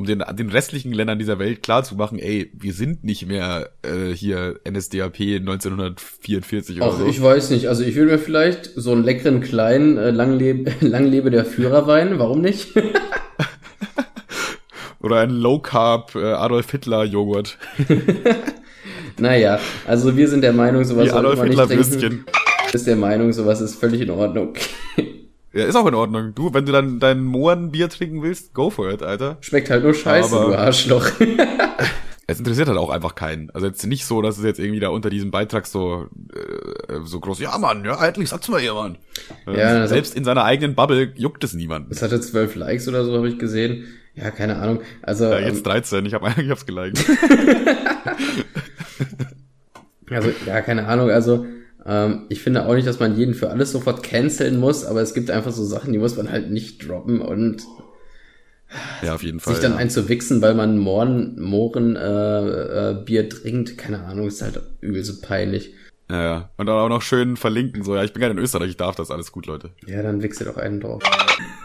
um den, den restlichen Ländern dieser Welt klarzumachen, ey, wir sind nicht mehr äh, hier NSDAP 1944 oder Ach, so. ich weiß nicht. Also ich will mir vielleicht so einen leckeren kleinen äh, Langlebe, [LAUGHS] Langlebe der Führerwein, warum nicht? [LAUGHS] oder ein Low Carb äh, Adolf Hitler Joghurt. [LAUGHS] naja, also wir sind der Meinung, sowas Wie Adolf nicht Hitler trinken. Würstchen. Ist der Meinung, sowas ist völlig in Ordnung. Ja, ist auch in Ordnung. Du, wenn du dann dein Mohrenbier trinken willst, go for it, Alter. Schmeckt halt nur scheiße, Aber- du Arschloch. [LAUGHS] [LAUGHS] Es interessiert halt auch einfach keinen. Also jetzt nicht so, dass es jetzt irgendwie da unter diesem Beitrag so äh, so groß, ja Mann, ja, endlich sagt's mal jemand. Äh, Ja, also- Selbst in seiner eigenen Bubble juckt es niemanden. Es hatte zwölf Likes oder so, habe ich gesehen. Ja, keine Ahnung. Also, Ja, ähm, jetzt 13, ich, hab, [LAUGHS] ich hab's geliked. also ja, keine Ahnung. Also, ähm, ich finde auch nicht, dass man jeden für alles sofort canceln muss, aber es gibt einfach so Sachen, die muss man halt nicht droppen und ja, auf jeden Fall. sich dann ja. einzuwichsen, weil man Mohren, Mohren äh, äh, Bier trinkt, keine Ahnung, ist halt übel so peinlich. Ja, ja. Und dann auch noch schön verlinken, so, ja, ich bin gerade in Österreich, ich darf das, alles gut, Leute. Ja, dann wichse doch einen drauf. [LAUGHS]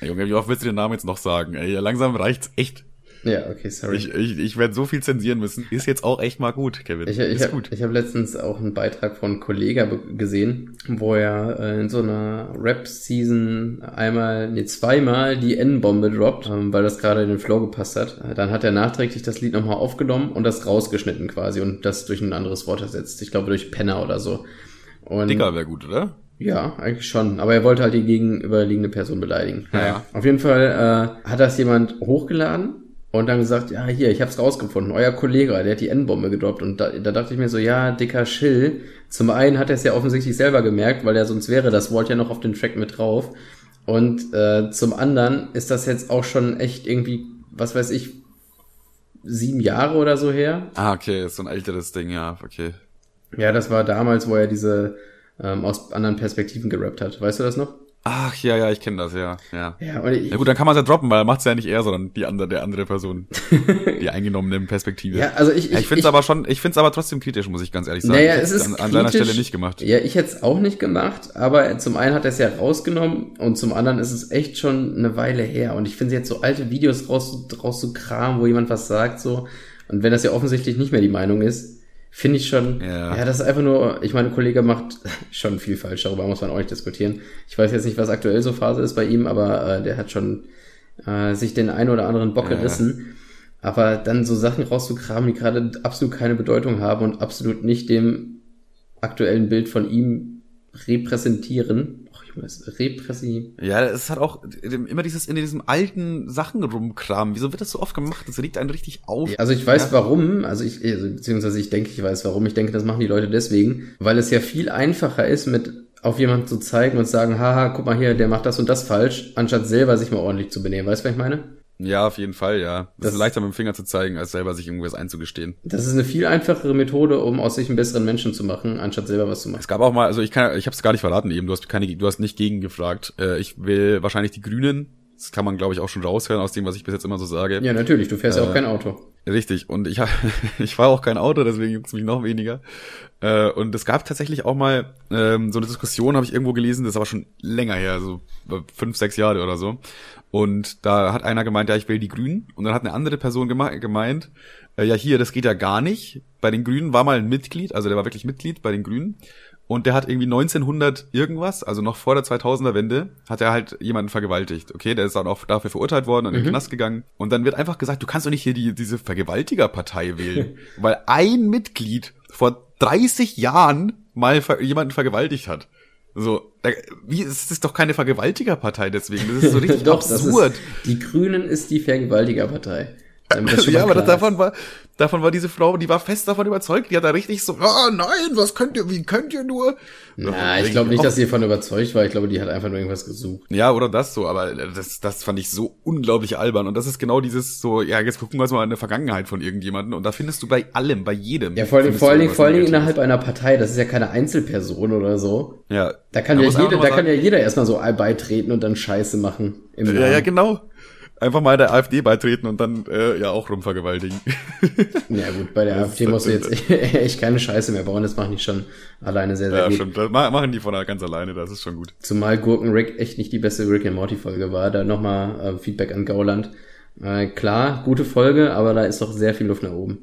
Ey, Junge, wie oft willst du den Namen jetzt noch sagen? Ey, langsam reicht's echt. Ja, okay, sorry. Ich, ich, ich werde so viel zensieren müssen. Ist jetzt auch echt mal gut, Kevin. Ich, ich ist habe gut. ich hab letztens auch einen Beitrag von Kollega be- gesehen, wo er äh, in so einer Rap-Season einmal, nee, zweimal die N-Bombe droppt, ähm, weil das gerade in den Flow gepasst hat. Dann hat er nachträglich das Lied nochmal aufgenommen und das rausgeschnitten quasi und das durch ein anderes Wort ersetzt. Ich glaube durch Penner oder so. Und Dicker wäre gut, oder? ja, eigentlich schon. Aber er wollte halt die gegenüberliegende Person beleidigen. Ja. Naja, auf jeden Fall äh, hat das jemand hochgeladen und dann gesagt, ja, hier, ich hab's rausgefunden. Euer Kollege, der hat die N-Bombe gedroppt. Und da, da dachte ich mir so, ja, dicker Schill. Zum einen hat er es ja offensichtlich selber gemerkt, weil er sonst wäre das Wort ja noch auf den Track mit drauf. Und äh, zum anderen ist das jetzt auch schon echt irgendwie, was weiß ich, sieben Jahre oder so her. Ah, okay, ist so ein älteres Ding, ja, okay. Ja, das war damals, wo er diese ähm, aus anderen Perspektiven gerappt hat. Weißt du das noch? Ach, ja, ja, ich kenne das, ja, ja. Ja, und ich, Ja gut, dann kann man es ja droppen, weil er macht's ja nicht er, sondern die andere, der andere Person. [LAUGHS] die eingenommene Perspektive. Ja, also ich, Ja, ich finde es aber schon, ich finde es aber trotzdem kritisch, muss ich ganz ehrlich sagen. Naja, ich es ist an, an seiner. Stelle nicht gemacht. Ja, ich hätte es auch nicht gemacht, aber zum einen hat er es ja rausgenommen und zum anderen ist es echt schon eine Weile her. Und ich finde jetzt so alte Videos raus, rauszukramen, wo jemand was sagt, so. Und wenn das ja offensichtlich nicht mehr die Meinung ist, finde ich schon, Ja. ja. das ist einfach nur, ich meine, ein Kollege macht [LAUGHS] schon viel falsch, darüber muss man auch nicht diskutieren. Ich weiß jetzt nicht, was aktuell so Phase ist bei ihm, aber äh, der hat schon äh, sich den einen oder anderen Bock Ja. gerissen. Aber dann so Sachen rauszukramen, die gerade absolut keine Bedeutung haben und absolut nicht dem aktuellen Bild von ihm repräsentieren. Repräsentieren. Ja, es hat auch immer dieses in diesem alten Sachen rumkramen. Wieso wird das so oft gemacht? Das regt einen richtig auf. Also ich weiß Ja. warum, also ich, also beziehungsweise ich denke, ich weiß warum. Ich denke, das machen die Leute deswegen, weil es ja viel einfacher ist, mit auf jemanden zu zeigen und sagen, haha, guck mal hier, der macht das und das falsch, anstatt selber sich mal ordentlich zu benehmen. Weißt du, was ich meine? Ja, auf jeden Fall, ja. Das, Das- ist leichter mit dem Finger zu zeigen, als selber sich irgendwas einzugestehen. Das ist eine viel einfachere Methode, um aus sich einen besseren Menschen zu machen, anstatt selber was zu machen. Es gab auch mal, also ich kann, ich habe es gar nicht verraten eben. Du hast keine, du hast nicht gegen gefragt. Äh, ich will wahrscheinlich die Grünen. Das kann man, glaube ich, auch schon raushören aus dem, was ich bis jetzt immer so sage. Ja, natürlich, du fährst ja Äh, auch kein Auto. Richtig. Und ich [LAUGHS] ich fahre auch kein Auto, deswegen gibt's mich noch weniger. Äh, und es gab tatsächlich auch mal ähm, so eine Diskussion, habe ich irgendwo gelesen, das ist aber schon länger her, so äh, fünf, sechs Jahre oder so. Und da hat einer gemeint, ja, ich will die Grünen. Und dann hat eine andere Person geme gemeint, äh, ja, hier, das geht ja gar nicht. Bei den Grünen war mal ein Mitglied, also der war wirklich Mitglied bei den Grünen. Und der hat irgendwie 1900 irgendwas, also noch vor der 2000er Wende, hat er halt jemanden vergewaltigt. Okay, der ist dann auch dafür verurteilt worden und in den Knast gegangen. Und dann wird einfach gesagt, du kannst doch nicht hier die, diese Vergewaltigerpartei wählen. [LAUGHS] weil ein Mitglied vor 30 Jahren mal ver jemanden vergewaltigt hat. So, da, wie, es ist doch keine Vergewaltigerpartei deswegen. Das ist so [LAUGHS] richtig Doch, absurd. ist, die Grünen ist die Vergewaltigerpartei. Ja, aber das, davon war, davon war diese Frau, die war fest davon überzeugt, die hat da richtig so, ah nein, was könnt ihr, wie könnt ihr nur? Na, ich glaube nicht, dass sie davon überzeugt war. Ich glaube, die hat einfach nur irgendwas gesucht. Ja, oder das so, aber das, das fand ich so unglaublich albern. Und das ist genau dieses so, ja, jetzt gucken wir uns mal in der Vergangenheit von irgendjemandem. Und da findest du bei allem, bei jedem. Ja, vor allem, vor irgendwas vor Negatives. innerhalb einer Partei. Das ist ja keine Einzelperson oder so. Ja. Da kann ja einfach jeder, da kann ja jeder erstmal so beitreten und dann Scheiße machen. Im Ja, ja, genau. Einfach mal der AfD beitreten und dann äh, ja auch rumvergewaltigen. [LAUGHS] Ja gut, bei der Das AfD musst du jetzt [LAUGHS] [LAUGHS] echt keine Scheiße mehr bauen, das machen die schon alleine sehr, sehr ja, gut. schon. Das ma- machen die von ganz alleine, das ist schon gut. Zumal Gurken Rick echt nicht die beste Rick and Morty Folge war. Da nochmal äh, Feedback an Gauland. Äh, klar, gute Folge, aber da ist doch sehr viel Luft nach oben.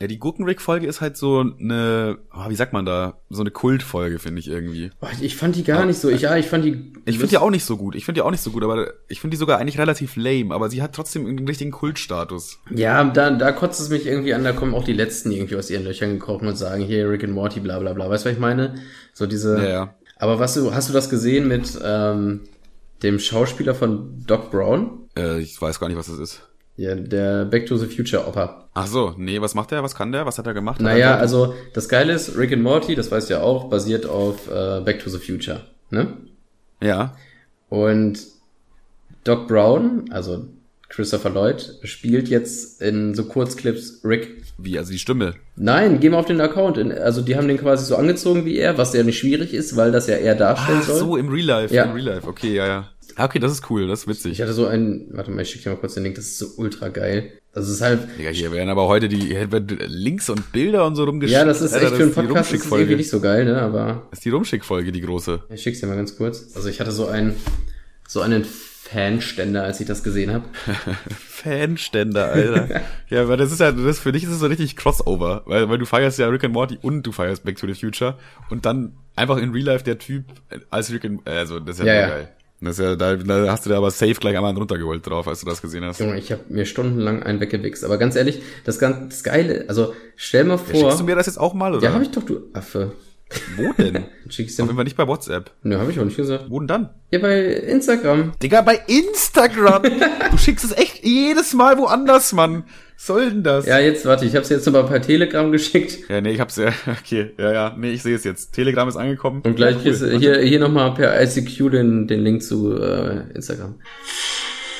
Ja, die Gurkenrick-Folge ist halt so eine, oh, wie sagt man da, so eine Kultfolge, finde ich irgendwie. Ich fand die gar nicht so. Ich, ja, ich fand die. Ich finde die auch nicht so gut. Ich finde die auch nicht so gut, aber ich finde die sogar eigentlich relativ lame, aber sie hat trotzdem einen richtigen Kultstatus. Ja, da, da kotzt es mich irgendwie an, da kommen auch die letzten irgendwie aus ihren Löchern gekrochen und sagen, hier Rick and Morty, bla bla bla. Weißt du, was ich meine? So diese. Ja, ja. Aber was du, hast du das gesehen mit ähm, dem Schauspieler von Doc Brown? Äh, ich weiß gar nicht, was das ist. Ja, der Back to the Future Opa. Ach so, nee, was macht der? Was kann der? Was hat er gemacht? Naja, also das Geile ist, Rick and Morty, das weißt du ja auch, basiert auf äh, Back to the Future. Ne? ja. Und Doc Brown, also Christopher Lloyd, spielt jetzt in so Kurzclips Rick. Wie, also die Stimme. Nein, geh mal auf den Account. Also die haben den quasi so angezogen wie er, was ja nicht schwierig ist, weil das ja er darstellen Ach soll. so, im Real Life. Ja. Im Real Life, okay, ja, ja. Ah, Okay, das ist cool, das ist witzig. Ich hatte so einen, warte mal, ich schicke dir mal kurz den Link, das ist so ultra geil. Das ist halt, Digga, hier werden aber heute die hier werden Links und Bilder und so rumgeschickt. ja, das ist Alter, echt für einen Podcast, das ist irgendwie nicht so geil, ne, aber Das ist die Rumschickfolge, die große. ich schick's dir mal ganz kurz. Also ich hatte so einen, so einen Fanständer, als ich das gesehen habe. [LAUGHS] Fanständer, Alter. ja, weil das ist ja, das für dich ist es so richtig Crossover, weil, weil du feierst ja Rick and Morty und du feierst Back to the Future und dann einfach in Real Life der Typ als Rick and, also das ist ja, Ja, ja. Das ist ja, da, da hast du da aber safe gleich einmal runtergeholt drauf, als du das gesehen hast. Junge, ich habe mir stundenlang einen weggewichst. Aber ganz ehrlich, das ganz das Geile, also stell mal Ja, vor. schickst du mir das jetzt auch mal, oder? ja, habe ich doch, du Affe. Wo denn? Schickst Auf du jeden Fall nicht bei WhatsApp. Nö, habe ich auch nicht gesagt. Wo denn dann? Ja, bei Instagram. Digga, bei Instagram. du schickst es echt jedes Mal woanders, Mann. Was soll denn das? Ja, jetzt, warte, ich habe es jetzt nochmal per Telegram geschickt. Ja, nee, ich hab's ja, [LAUGHS] okay, ja, ja, nee, ich sehe es jetzt. Telegram ist angekommen. Und gleich ja, kriegst du hier, hier nochmal per ICQ den, den Link zu äh, Instagram.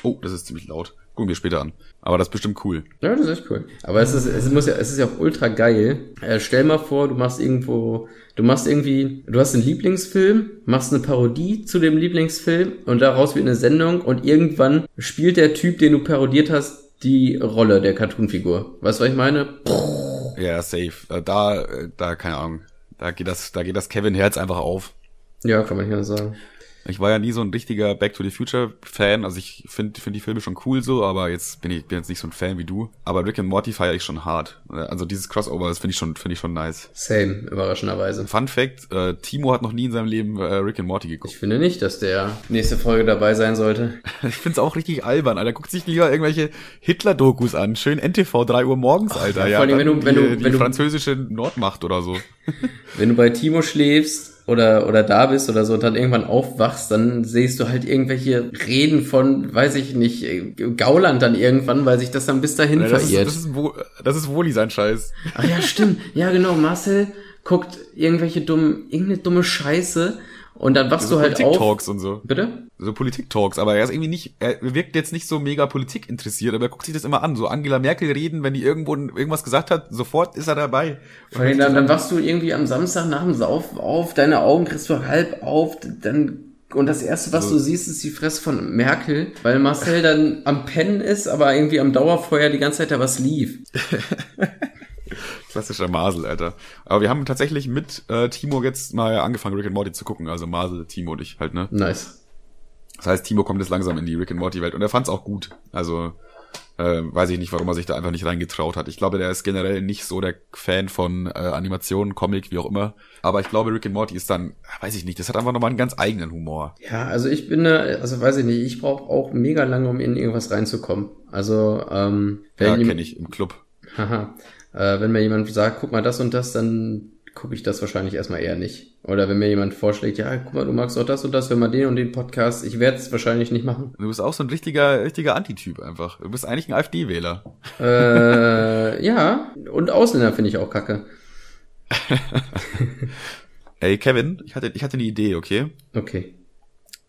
Oh, das ist ziemlich laut. Gucken wir später an. Aber das ist bestimmt cool. Ja, das ist echt cool. Aber es ist, es muss ja, es ist ja auch ultra geil. Äh, stell mal vor, du machst irgendwo, du machst irgendwie, du hast einen Lieblingsfilm, machst eine Parodie zu dem Lieblingsfilm und daraus wird eine Sendung und irgendwann spielt der Typ, den du parodiert hast, die Rolle der Cartoonfigur. Weißt du, was ich meine? Ja, safe. Äh, Da, äh, da, keine Ahnung. Da geht das, da geht das Kevin Herz einfach auf. Ja, kann man nicht anders sagen. Ich war ja nie so ein richtiger Back to the Future Fan. Also ich finde find die Filme schon cool so, aber jetzt bin ich bin jetzt nicht so ein Fan wie du. Aber Rick and Morty feiere ich schon hart. Also dieses Crossover, das finde ich schon finde ich schon nice. Same, überraschenderweise. Fun Fact: äh, Timo hat noch nie in seinem Leben äh, Rick and Morty geguckt. Ich finde nicht, dass der nächste Folge dabei sein sollte. [LAUGHS] Ich find's auch richtig albern, Alter. Guckt sich lieber irgendwelche Hitler-Dokus an. Schön NTV, 3 Uhr morgens, Alter. ja, vor allem, wenn dann du- wenn die, du- die wenn du- französische Nordmacht oder so. [LAUGHS] Wenn du bei Timo schläfst oder, oder da bist oder so und dann irgendwann aufwachst, dann siehst du halt irgendwelche Reden von, weiß ich nicht, Gauland dann irgendwann, weil sich das dann bis dahin das, ist, verirrt. das, ist, Wo- das ist Woli sein Scheiß. Ach ja, stimmt. Ja, genau. Marcel guckt irgendwelche dummen, irgendeine dumme Scheiße und dann wachst So du halt auf. Politik-Talks und so. Bitte? So Politik-Talks, aber er ist irgendwie nicht, er wirkt jetzt nicht so mega Politik interessiert, aber er guckt sich das immer an. So Angela Merkel reden, wenn die irgendwo irgendwas gesagt hat, sofort ist er dabei. Vor allem dann, dann wachst du irgendwie am Samstag nach dem Saufen auf, deine Augen kriegst du halb auf, dann und das erste, was So. du siehst, ist die Fresse von Merkel, weil Marcel dann am Pennen ist, aber irgendwie am Dauerfeuer die ganze Zeit da was lief. [LAUGHS] Klassischer Masel, Alter. Aber wir haben tatsächlich mit äh, Timo jetzt mal angefangen, Rick and Morty zu gucken. Also Masel, Timo und ich halt, ne? Nice. Das heißt, Timo kommt jetzt langsam in die Rick and Morty Welt und er fand's auch gut. Also äh, weiß ich nicht, warum er sich da einfach nicht reingetraut hat. Ich glaube, der ist generell nicht so der Fan von äh, Animationen, Comic, wie auch immer. Aber ich glaube, Rick and Morty ist dann, weiß ich nicht, das hat einfach nochmal einen ganz eigenen Humor. Ja, also ich bin da, also weiß ich nicht, ich brauche auch mega lange, um in irgendwas reinzukommen. Also, ähm, wenn Ja, kenne ich im Club. Haha. Äh, wenn mir jemand sagt, guck mal das und das, dann gucke ich das wahrscheinlich erstmal eher nicht. Oder wenn mir jemand vorschlägt, ja, guck mal, du magst auch das und das, wenn mal den und den Podcast, ich werde es wahrscheinlich nicht machen. Du bist auch so ein richtiger, richtiger Antityp einfach. Du bist eigentlich ein AfD-Wähler. äh, ja, und Ausländer finde ich auch kacke. [LAUGHS] Ey, Kevin, ich hatte, ich hatte eine Idee, okay? Okay.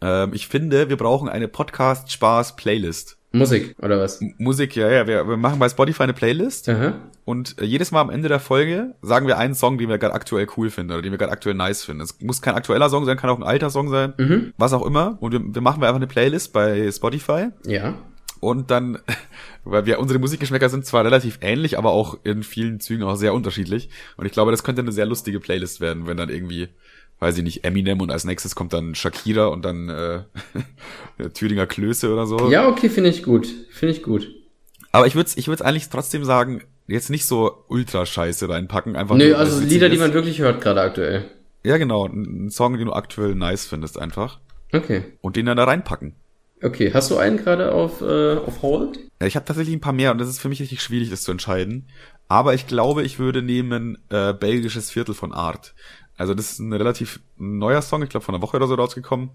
Ähm, ich finde, wir brauchen eine Podcast-Spaß-Playlist. Musik, oder was? Musik, ja, ja, wir, wir machen bei Spotify eine Playlist. Aha. Und äh, jedes Mal am Ende der Folge sagen wir einen Song, den wir gerade aktuell cool finden oder den wir gerade aktuell nice finden. Es muss kein aktueller Song sein, kann auch ein alter Song sein, Mhm. was auch immer. Und wir, wir machen einfach eine Playlist bei Spotify. Ja. und dann, [LAUGHS] weil wir, unsere Musikgeschmäcker sind zwar relativ ähnlich, aber auch in vielen Zügen auch sehr unterschiedlich. Und ich glaube, das könnte eine sehr lustige Playlist werden, wenn dann irgendwie, weiß ich nicht, Eminem und als nächstes kommt dann Shakira und dann äh, [LAUGHS] Thüringer Klöße oder so. Ja, okay, finde ich gut. Finde ich gut. Aber ich würde ich würd's eigentlich trotzdem sagen, jetzt nicht so ultra scheiße reinpacken. Einfach Nö, nur, also Lieder, die ist. man wirklich hört gerade aktuell. Ja, genau. Ein Song, den du aktuell nice findest einfach. Okay. Und den dann da reinpacken. Okay, hast du einen gerade auf, äh, auf Hold? Ja, ich habe tatsächlich ein paar mehr und das ist für mich richtig schwierig, das zu entscheiden. Aber ich glaube, ich würde nehmen äh, Belgisches Viertel von Art. Also das ist ein relativ neuer Song, ich glaube von einer Woche oder so rausgekommen.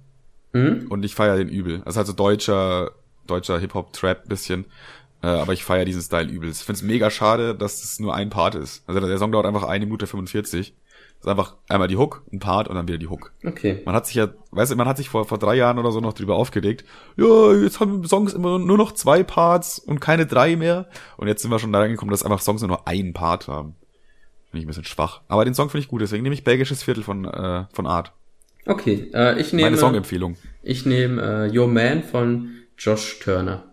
Mhm. Und ich feiere den übel. Also halt so deutscher, deutscher Hip-Hop-Trap bisschen. Äh, aber ich feiere diesen Style übel. Ich finde es mega schade, dass es nur ein Part ist. Also der Song dauert einfach eine Minute 45. Das ist einfach einmal die Hook, ein Part und dann wieder die Hook. Okay. Man hat sich ja, weißt du, man hat sich vor, vor drei Jahren oder so noch drüber aufgeregt. Ja, jetzt haben Songs immer nur noch zwei Parts und keine drei mehr. Und jetzt sind wir schon da reingekommen, dass einfach Songs nur noch einen Part haben. Finde ich ein bisschen schwach. Aber den Song finde ich gut, deswegen nehme ich Belgisches Viertel von, äh, von Art. Okay, äh, ich Meine nehme, Songempfehlung. ich nehme äh, Your Man von Josh Turner.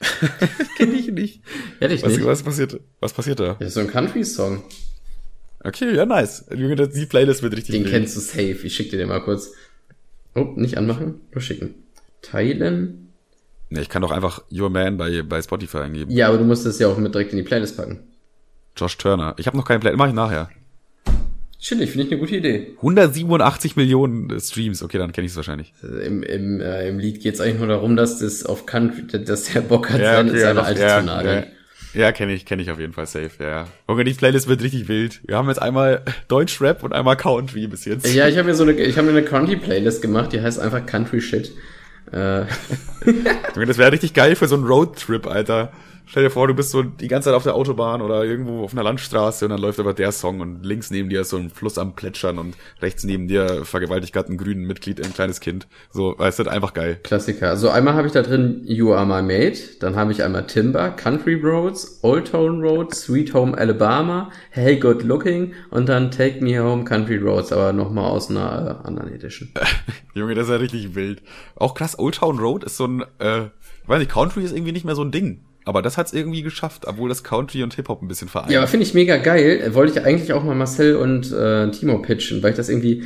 [LAUGHS] Kenne ich nicht. Ehrlich Was, nicht? was passiert, was passiert da? Das ist so ein Country-Song. Okay, ja, nice. Junge, das- die Playlist wird richtig Den wild. kennst du safe. Ich schick dir den mal kurz. Oh, nicht anmachen, nur schicken. Teilen. Ja, ich kann doch einfach Your Man bei, bei Spotify eingeben. Ja, aber du musst es ja auch mit direkt in die Playlist packen. Josh Turner. Ich habe noch keine Playlist, mach ich nachher. Chillig, finde ich eine gute Idee. 187 Millionen äh, Streams. Okay, dann kenne ich es wahrscheinlich. Also Im, im, äh, Im Lied geht es eigentlich nur darum, dass das auf Country, dass der Bock hat, seine, seine doch, alte ja, zu nageln. Ja, ja kenne ich, kenne ich auf jeden Fall safe, ja, ja. Junge, die Playlist wird richtig wild. Wir haben jetzt einmal Deutsch-Rap und einmal Country bis jetzt. Ja, ich habe mir so eine, ich habe mir eine Country-Playlist gemacht, die heißt einfach Country Shit. Äh, [LAUGHS] das wäre richtig geil für so einen Roadtrip, Alter. Stell dir vor, du bist so die ganze Zeit auf der Autobahn oder irgendwo auf einer Landstraße und dann läuft aber der Song und links neben dir ist so ein Fluss am Plätschern und rechts neben dir vergewaltigt gerade ein grünen Mitglied, ein kleines Kind. So, weißt du, einfach geil. Klassiker. Also einmal habe ich da drin You Are My Mate, dann habe ich einmal Timber, Country Roads, Old Town Road, Sweet Home Alabama, Hey Good Looking und dann Take Me Home Country Roads, aber nochmal aus einer äh, anderen Edition. [LAUGHS] Junge, das ist ja richtig wild. Auch krass, Old Town Road ist so ein, äh, ich weiß nicht, Country ist irgendwie nicht mehr so ein Ding. Aber das hat's irgendwie geschafft, obwohl das Country und Hip-Hop ein bisschen vereint. Ja, aber finde ich mega geil. Wollte ich eigentlich auch mal Marcel und äh, Timo pitchen, weil ich das irgendwie,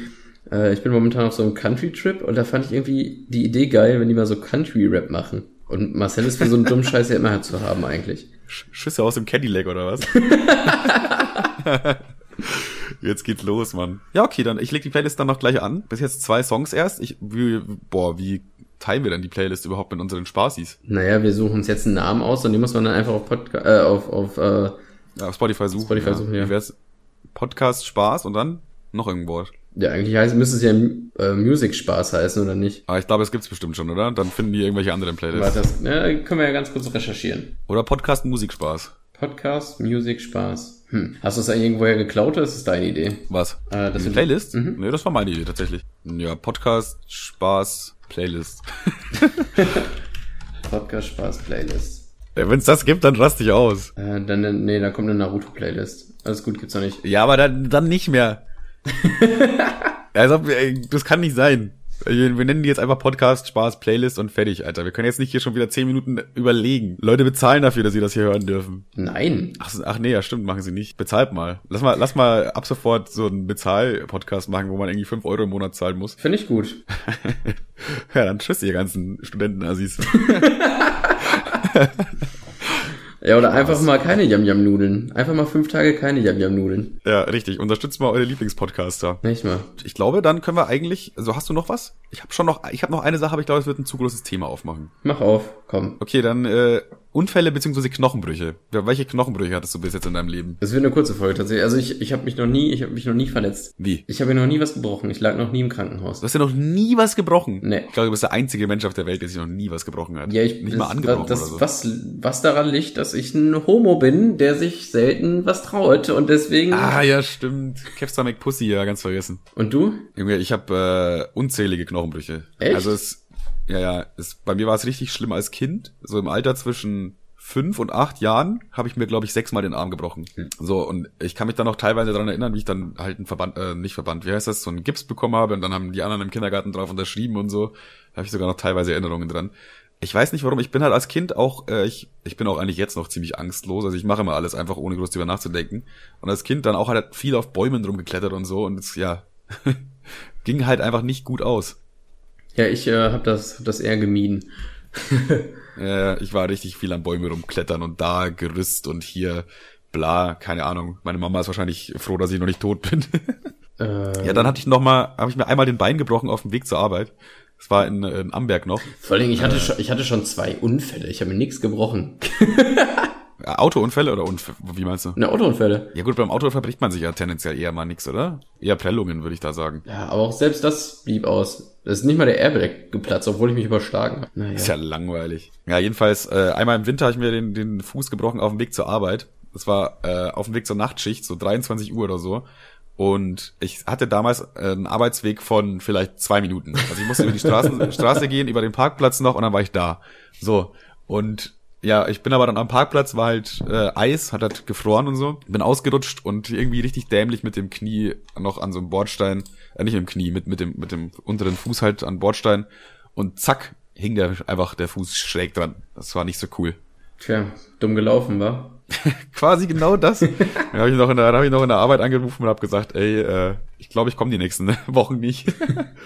äh, ich bin momentan auf so einem Country-Trip und da fand ich irgendwie die Idee geil, wenn die mal so Country-Rap machen. Und Marcel ist für so einen dummen Scheiß ja immer zu haben eigentlich. Sch- Schüsse aus dem Cadillac oder was? [LAUGHS] Jetzt geht's los, Mann. Ja, okay, dann ich leg die Playlist dann noch gleich an. Bis jetzt zwei Songs erst. Ich, wie, boah, wie teilen wir denn die Playlist überhaupt mit unseren Spaßis? Naja, wir suchen uns jetzt einen Namen aus und den muss man dann einfach auf, Podca äh, auf, auf äh, Ja, auf Spotify suchen. Spotify suchen, ja. Wie wär's? Podcast Spaß und dann noch irgendein Wort. ja, eigentlich heißt, müsste es ja äh, Music Spaß heißen, oder nicht? Aber ich glaube, es gibt's bestimmt schon, oder? Dann finden die irgendwelche anderen Playlists. Warte, das ja, können wir ja ganz kurz recherchieren. Oder Podcast Musikspaß. Podcast, Music, Spaß. Hm. Hast du es eigentlich irgendwoher geklaut oder ist es deine Idee? Was? Äh, das sind- Playlist? Mhm. Nee, das war meine Idee tatsächlich. Ja, Podcast, Spaß, Playlist. [LAUGHS] Podcast, Spaß, Playlist. Ja, Wenn es das gibt, dann raste ich aus. Äh, dann, nee, da kommt eine Naruto-Playlist. Alles gut, gibt's noch nicht. Ja, aber dann, dann nicht mehr. [LAUGHS] also, ey, das kann nicht sein. Wir nennen die jetzt einfach Podcast, Spaß, Playlist und fertig, Alter. Wir können jetzt nicht hier schon wieder zehn Minuten überlegen. Leute bezahlen dafür, dass sie das hier hören dürfen. Nein. Ach, ach nee, ja stimmt, machen sie nicht. Bezahlt mal. Lass mal, lass mal ab sofort so einen Bezahl-Podcast machen, wo man irgendwie fünf Euro im Monat zahlen muss. Finde ich gut. [LAUGHS] ja, dann tschüss, ihr ganzen Studenten-Assis. [LAUGHS] Ja, oder einfach mal keine Yam-Yam-Nudeln. Einfach mal fünf Tage keine Yam-Yam-Nudeln. ja, richtig. Unterstützt mal eure Lieblingspodcaster. Nicht mal. Ich glaube, dann können wir eigentlich, also hast du noch was? Ich habe schon noch, ich habe noch eine Sache, aber ich glaube, es wird ein zu großes Thema aufmachen. Mach auf, komm. Okay, dann äh, Unfälle beziehungsweise Knochenbrüche. Welche Knochenbrüche hattest du bis jetzt in deinem Leben? Das wird eine kurze Folge tatsächlich. Also ich, ich habe mich noch nie, ich habe mich noch nie verletzt. Wie? Ich habe noch nie was gebrochen. Ich lag noch nie im Krankenhaus. Du hast ja noch nie was gebrochen. Nee. Ich glaube, du bist der einzige Mensch auf der Welt, der sich noch nie was gebrochen hat. Ja, ich nicht mal angebrochen das, oder so. Was, was daran liegt, dass ich ein Homo bin, der sich selten was traut und deswegen. Ah, ja, stimmt. Kevstar McPussy, ja, ganz vergessen. Und du? Junge, ich habe äh, unzählige Knochenbrüche. Echt? Also es, ja, ja, es, bei mir war es richtig schlimm als Kind. So im Alter zwischen fünf und acht Jahren habe ich mir, glaube ich, sechsmal den Arm gebrochen. Hm. So, und ich kann mich dann noch teilweise daran erinnern, wie ich dann halt einen Verband, äh, nicht Verband, wie heißt das, so einen Gips bekommen habe und dann haben die anderen im Kindergarten drauf unterschrieben und so. Da habe ich sogar noch teilweise Erinnerungen dran. Ich weiß nicht warum, ich bin halt als Kind auch, äh, ich, ich bin auch eigentlich jetzt noch ziemlich angstlos, also ich mache immer alles einfach, ohne groß drüber nachzudenken. Und als Kind dann auch halt viel auf Bäumen rumgeklettert und so und es, ja, [LAUGHS] ging halt einfach nicht gut aus. Ja, ich äh, habe das, hab das eher gemieden. [LAUGHS] äh, ich war richtig viel an Bäume rumklettern und da Gerüst und hier bla, keine Ahnung. Meine Mama ist wahrscheinlich froh, dass ich noch nicht tot bin. [LAUGHS] äh, ja, dann hatte ich noch mal, habe ich mir einmal den Bein gebrochen auf dem Weg zur Arbeit. Das war in, in Amberg noch. Vor allem, ich hatte, äh, schon, ich hatte schon zwei Unfälle. Ich habe mir nichts gebrochen. [LAUGHS] Autounfälle oder Unfälle? Wie meinst du? Ne, Autounfälle. Ja gut, beim Autounfall bricht man sich ja tendenziell eher mal nichts, oder? Eher Prellungen, würde ich da sagen. Ja, aber auch selbst das blieb aus. Das ist nicht mal der Airbag geplatzt, obwohl ich mich überschlagen habe. Naja. Ist ja langweilig. Ja, jedenfalls, äh, einmal im Winter habe ich mir den, den Fuß gebrochen auf dem Weg zur Arbeit. Das war äh, auf dem Weg zur Nachtschicht, so 23 Uhr oder so. Und ich hatte damals äh, einen Arbeitsweg von vielleicht zwei Minuten. Also ich musste über die Straßen, [LAUGHS] Straße gehen, über den Parkplatz noch und dann war ich da. So. Und ja, ich bin aber dann am Parkplatz, war halt äh, Eis, hat halt gefroren und so. Bin ausgerutscht und irgendwie richtig dämlich mit dem Knie noch an so einem Bordstein, äh, nicht im Knie, mit, mit, dem, mit dem unteren Fuß halt an Bordstein. Und zack, hing der einfach der Fuß schräg dran. Das war nicht so cool. Tja, dumm gelaufen, war. [LAUGHS] Quasi genau das. da habe ich, noch in der, hab ich noch in der Arbeit angerufen und habe gesagt, ey, äh, ich glaube, ich komme die nächsten [LAUGHS] Wochen nicht.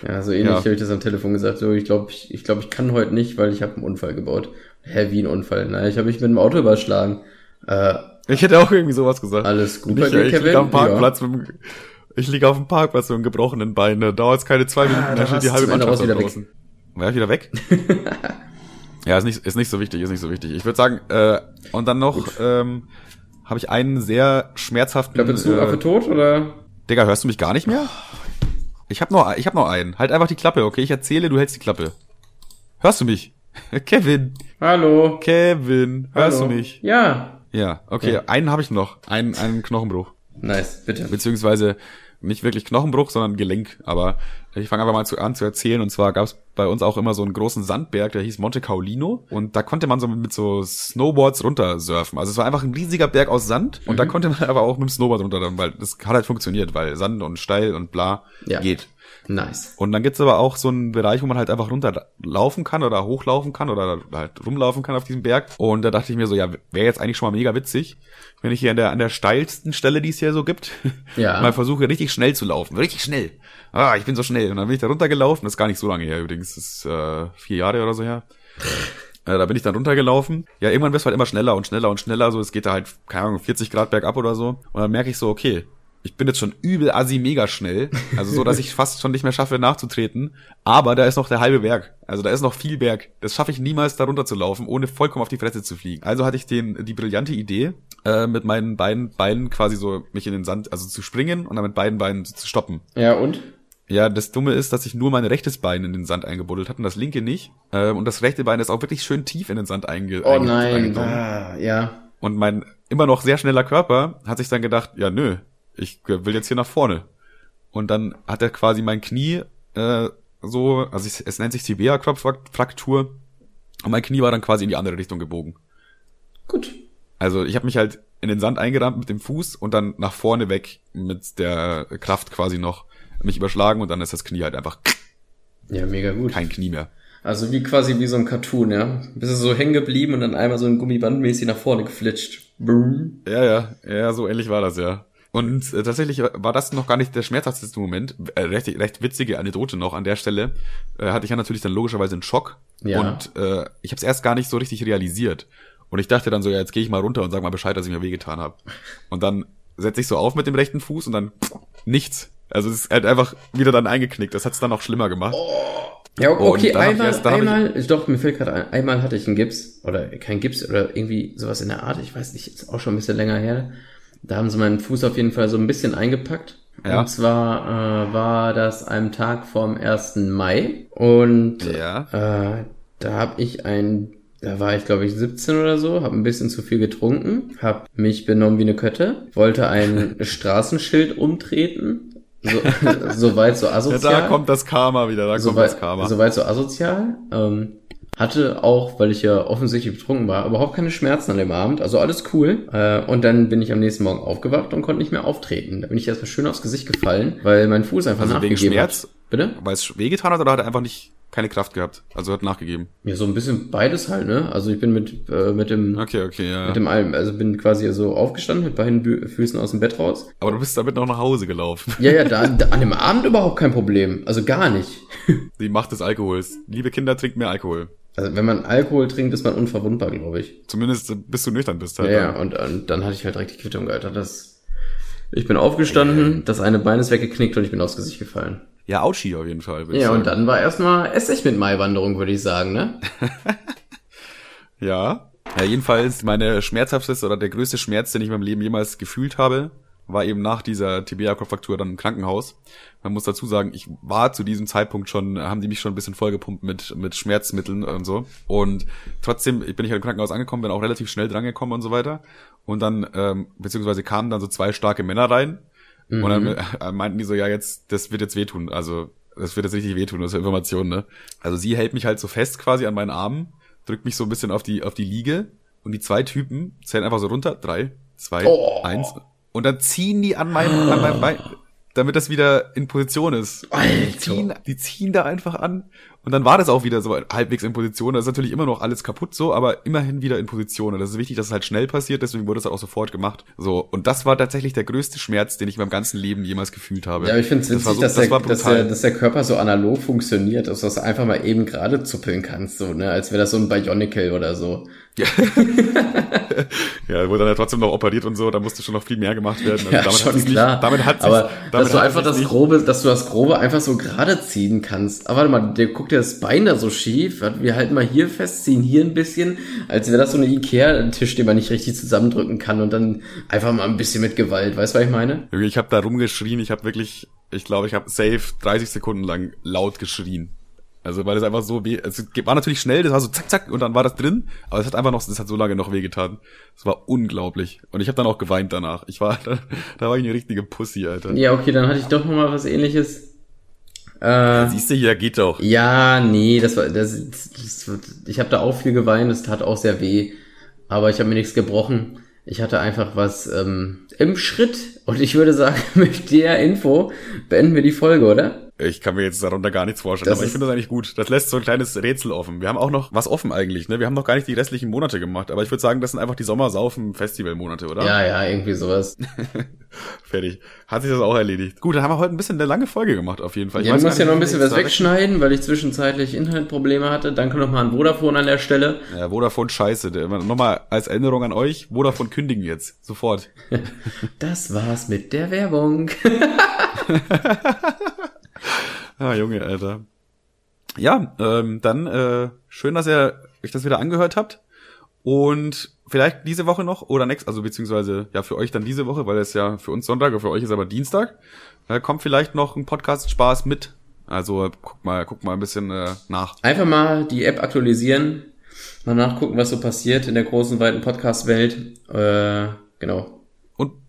ja, so ähnlich ja. habe ich das am Telefon gesagt. So, ich glaube, ich, ich, glaub, ich kann heute nicht, weil ich habe einen Unfall gebaut. Hä, wie ein Unfall? Na, ich habe mich mit dem Auto überschlagen. Äh, ich hätte auch irgendwie sowas gesagt. Alles gut ich, Kevin? Ich liege am Parkplatz ja. mit dem, ich liege auf dem Parkplatz mit einem gebrochenen Bein. Da dauert es keine zwei Minuten, ah, da steht die halbe Mannschaft wieder draußen. Weg. War wieder weg? [LAUGHS] ja, ist nicht, ist nicht so wichtig, ist nicht so wichtig. Ich würde sagen, äh, und dann noch ähm, habe ich einen sehr schmerzhaften. Klappe zu, äh, Affe tot oder? Digga, hörst du mich gar nicht mehr? Ich hab noch, ich hab noch einen. Halt einfach die Klappe, okay? Ich erzähle, du hältst die Klappe. Hörst du mich? [LAUGHS] Kevin. Hallo. Kevin. Hörst Hallo. du mich? Ja. Ja, okay. Ja. Einen habe ich noch. Einen, einen Knochenbruch. Nice, bitte. Beziehungsweise nicht wirklich Knochenbruch, sondern Gelenk. Aber ich fange einfach mal zu, an zu erzählen. Und zwar gab es bei uns auch immer so einen großen Sandberg, der hieß Monte Caolino. Und da konnte man so mit, mit so Snowboards runtersurfen. Also es war einfach ein riesiger Berg aus Sand. Und mhm. da konnte man [LAUGHS] aber auch mit dem Snowboard runter, weil das hat halt funktioniert, weil Sand und steil und bla ja. geht. Nice. Und dann gibt's aber auch so einen Bereich, wo man halt einfach runterlaufen kann oder hochlaufen kann oder halt rumlaufen kann auf diesem Berg. Und da dachte ich mir so, ja, wäre jetzt eigentlich schon mal mega witzig, wenn ich hier an der, an der steilsten Stelle, die es hier so gibt, [LAUGHS] ja. mal versuche, richtig schnell zu laufen. Richtig schnell. Ah, ich bin so schnell. Und dann bin ich da runtergelaufen. Das ist gar nicht so lange her übrigens. Das ist äh, vier Jahre oder so her. Äh, da bin ich dann runtergelaufen. Ja, irgendwann wirst du halt immer schneller und schneller und schneller. So, es geht da halt, keine Ahnung, 40 Grad bergab oder so. Und dann merke ich so, okay, ich bin jetzt schon übel assi mega schnell. Also so, dass ich fast schon nicht mehr schaffe, nachzutreten. Aber da ist noch der halbe Berg. Also da ist noch viel Berg. Das schaffe ich niemals, da runter zu laufen, ohne vollkommen auf die Fresse zu fliegen. Also hatte ich den, die brillante Idee, äh, mit meinen beiden Beinen quasi so mich in den Sand, also zu springen und dann mit beiden Beinen zu stoppen. Ja, und? Ja, das Dumme ist, dass ich nur mein rechtes Bein in den Sand eingebuddelt hatte und das linke nicht. Äh, und das rechte Bein ist auch wirklich schön tief in den Sand einge oh, nein. Ah, ja. Und mein immer noch sehr schneller Körper hat sich dann gedacht, ja nö, ich will jetzt hier nach vorne. Und dann hat er quasi mein Knie äh, so, also ich, es nennt sich Tibia-Fraktur. Und mein Knie war dann quasi in die andere Richtung gebogen. Gut. Also ich habe mich halt in den Sand eingerammt mit dem Fuß und dann nach vorne weg mit der Kraft quasi noch mich überschlagen und dann ist das Knie halt einfach. Ja, mega gut. Kein Knie mehr. Also wie quasi wie so ein Cartoon, ja. Bist du so hängen geblieben und dann einmal so ein Gummibandmäßig nach vorne geflitscht. Boom. Ja, ja, ja, so ähnlich war das ja. Und äh, tatsächlich war das noch gar nicht der schmerzhafteste Moment. Äh, recht, recht witzige Anekdote noch an der Stelle. Äh, hatte ich ja natürlich dann logischerweise einen Schock. Ja. Und äh, ich habe es erst gar nicht so richtig realisiert. Und ich dachte dann so, ja, jetzt gehe ich mal runter und sag mal Bescheid, dass ich mir wehgetan habe. Und dann setze ich so auf mit dem rechten Fuß und dann pff, nichts. Also es ist halt einfach wieder dann eingeknickt. Das hat es dann noch schlimmer gemacht. Oh. Ja, okay, einmal, erst, einmal, ich, doch, mir fällt gerade ein, einmal hatte ich einen Gips, oder kein Gips, oder irgendwie sowas in der Art, ich weiß nicht, ist auch schon ein bisschen länger her. Da haben sie meinen Fuß auf jeden Fall so ein bisschen eingepackt. Ja. Und zwar äh, war das am Tag vom 1. Mai. Und ja. äh, da habe ich ein, da war ich glaube ich 17 oder so, habe ein bisschen zu viel getrunken, habe mich benommen wie eine Kötte, wollte ein [LAUGHS] Straßenschild umtreten. So, [LAUGHS] so weit so asozial. Ja, da kommt das Karma wieder, da so kommt weit, das Karma. So weit so asozial. Ähm, hatte auch, weil ich ja offensichtlich betrunken war, überhaupt keine Schmerzen an dem Abend, also alles cool. Äh, und dann bin ich am nächsten Morgen aufgewacht und konnte nicht mehr auftreten. Da bin ich erstmal schön aufs Gesicht gefallen, weil mein Fuß einfach also nachgegeben wegen Schmerz? hat. Bitte? Weil es wehgetan hat oder hat er einfach nicht keine Kraft gehabt. Also hat nachgegeben. Ja, so ein bisschen beides halt, ne? Also ich bin mit, äh, mit dem, Okay, okay, ja. mit dem Alm, also bin quasi so aufgestanden mit beiden Bü Füßen aus dem Bett raus. Aber du bist damit noch nach Hause gelaufen. Ja, ja, da, [LAUGHS] da an dem Abend überhaupt kein Problem. Also gar nicht. [LAUGHS] Die Macht des Alkohols. Liebe Kinder, trinkt mehr Alkohol. Also wenn man Alkohol trinkt, ist man unverwundbar, glaube ich. Zumindest äh, bis du nüchtern bist Ja, halt. ja, und, und dann hatte ich halt direkt die Quittung, Alter. Das, ich bin aufgestanden, das eine Bein ist weggeknickt und ich bin aufs Gesicht gefallen. Ja, Autschi auf jeden Fall. Ja, und dann war erstmal Essig mit Maiwanderung, würde ich sagen, ne? [LAUGHS] Ja. Ja, jedenfalls meine schmerzhafteste oder der größte Schmerz, den ich in meinem Leben jemals gefühlt habe, war eben nach dieser Tibia-Fraktur dann im Krankenhaus. Man muss dazu sagen, ich war zu diesem Zeitpunkt schon, haben die mich schon ein bisschen vollgepumpt mit, mit Schmerzmitteln und so. Und trotzdem bin ich halt im Krankenhaus angekommen, bin auch relativ schnell drangekommen und so weiter. Und dann, ähm, beziehungsweise kamen dann so zwei starke Männer rein. Und dann äh, meinten die so, ja, jetzt, das wird jetzt wehtun. Also, das wird jetzt richtig wehtun, das ist Information, ne? Also sie hält mich halt so fest quasi an meinen Armen, drückt mich so ein bisschen auf die, auf die Liege und die zwei Typen zählen einfach so runter. Drei, zwei, Oh. eins. Und dann ziehen die an meinem, an meinem [GASPS] Bein, damit das wieder in Position ist. Die ziehen, die ziehen da einfach an. Und dann war das auch wieder so halbwegs in Position. Das ist natürlich immer noch alles kaputt so, aber immerhin wieder in Position. Und das ist wichtig, dass es halt schnell passiert, deswegen wurde es halt auch sofort gemacht. So. Und das war tatsächlich der größte Schmerz, den ich in meinem ganzen Leben jemals gefühlt habe. Ja, ich finde es Das witzig, so- dass, das der, dass, der, dass der Körper so analog funktioniert, dass du das einfach mal eben gerade zuppeln kannst, so, ne? Als wäre das so ein Bionicle oder so. Ja, [LAUGHS] wurde dann ja trotzdem noch operiert und so, da musste schon noch viel mehr gemacht werden. Also Ja, damit schon hat's nicht, klar. Damit hat Aber damit dass du einfach das Grobe, dass du das Grobe einfach so gerade ziehen kannst. Aber warte mal, der guckt dir das Bein da so schief. Wir halten mal hier fest, ziehen hier ein bisschen, als wäre das so eine Ikea-Tisch, den man nicht richtig zusammendrücken kann und dann einfach mal ein bisschen mit Gewalt. Weißt du, was ich meine? Ich habe da rumgeschrien, ich habe wirklich, ich glaube, ich habe safe 30 Sekunden lang laut geschrien. Also weil es einfach so weh, es war natürlich schnell, das war so zack zack und dann war das drin, aber es hat einfach noch, es hat so lange noch wehgetan. Es war unglaublich und ich habe dann auch geweint danach. Ich war, da, [LAUGHS] da war ich eine richtige Pussy, Alter. Ja, okay, dann hatte ich doch noch mal was ähnliches. Äh, Siehst du hier, geht doch. Ja, nee, das war das, das ich habe da auch viel geweint, das tat auch sehr weh, aber ich habe mir nichts gebrochen. Ich hatte einfach was ähm, im Schritt und ich würde sagen, [LAUGHS] mit der Info beenden wir die Folge, oder? Ich kann mir jetzt darunter gar nichts vorstellen, Das aber ich finde das eigentlich gut. Das lässt so ein kleines Rätsel offen. Wir haben auch noch was offen eigentlich, ne? Wir haben noch gar nicht die restlichen Monate gemacht, aber ich würde sagen, das sind einfach die Sommersaufen-Festival-Monate, oder? Ja, ja, irgendwie sowas. [LAUGHS] Fertig. Hat sich das auch erledigt. Gut, dann haben wir heute ein bisschen eine lange Folge gemacht, auf jeden Fall. Ich Ja, du musst ja noch ein bisschen was wegschneiden, weil ich zwischenzeitlich Internetprobleme hatte. Danke nochmal an Vodafone an der Stelle. Ja, Vodafone scheiße. Nochmal als Erinnerung an euch, Vodafone kündigen jetzt. Sofort. [LAUGHS] Das war's mit der Werbung. [LAUGHS] Junge, Alter. Ja, ähm, dann äh, schön, dass ihr euch das wieder angehört habt. Und vielleicht diese Woche noch oder nächst, also beziehungsweise ja für euch dann diese Woche, weil es ja für uns Sonntag und für euch ist aber Dienstag. Da kommt vielleicht noch ein Podcast Spaß mit. Also guck mal, guck mal ein bisschen äh, nach. Einfach mal die App aktualisieren, mal nachgucken, was so passiert in der großen, weiten Podcast-Welt. Äh, genau.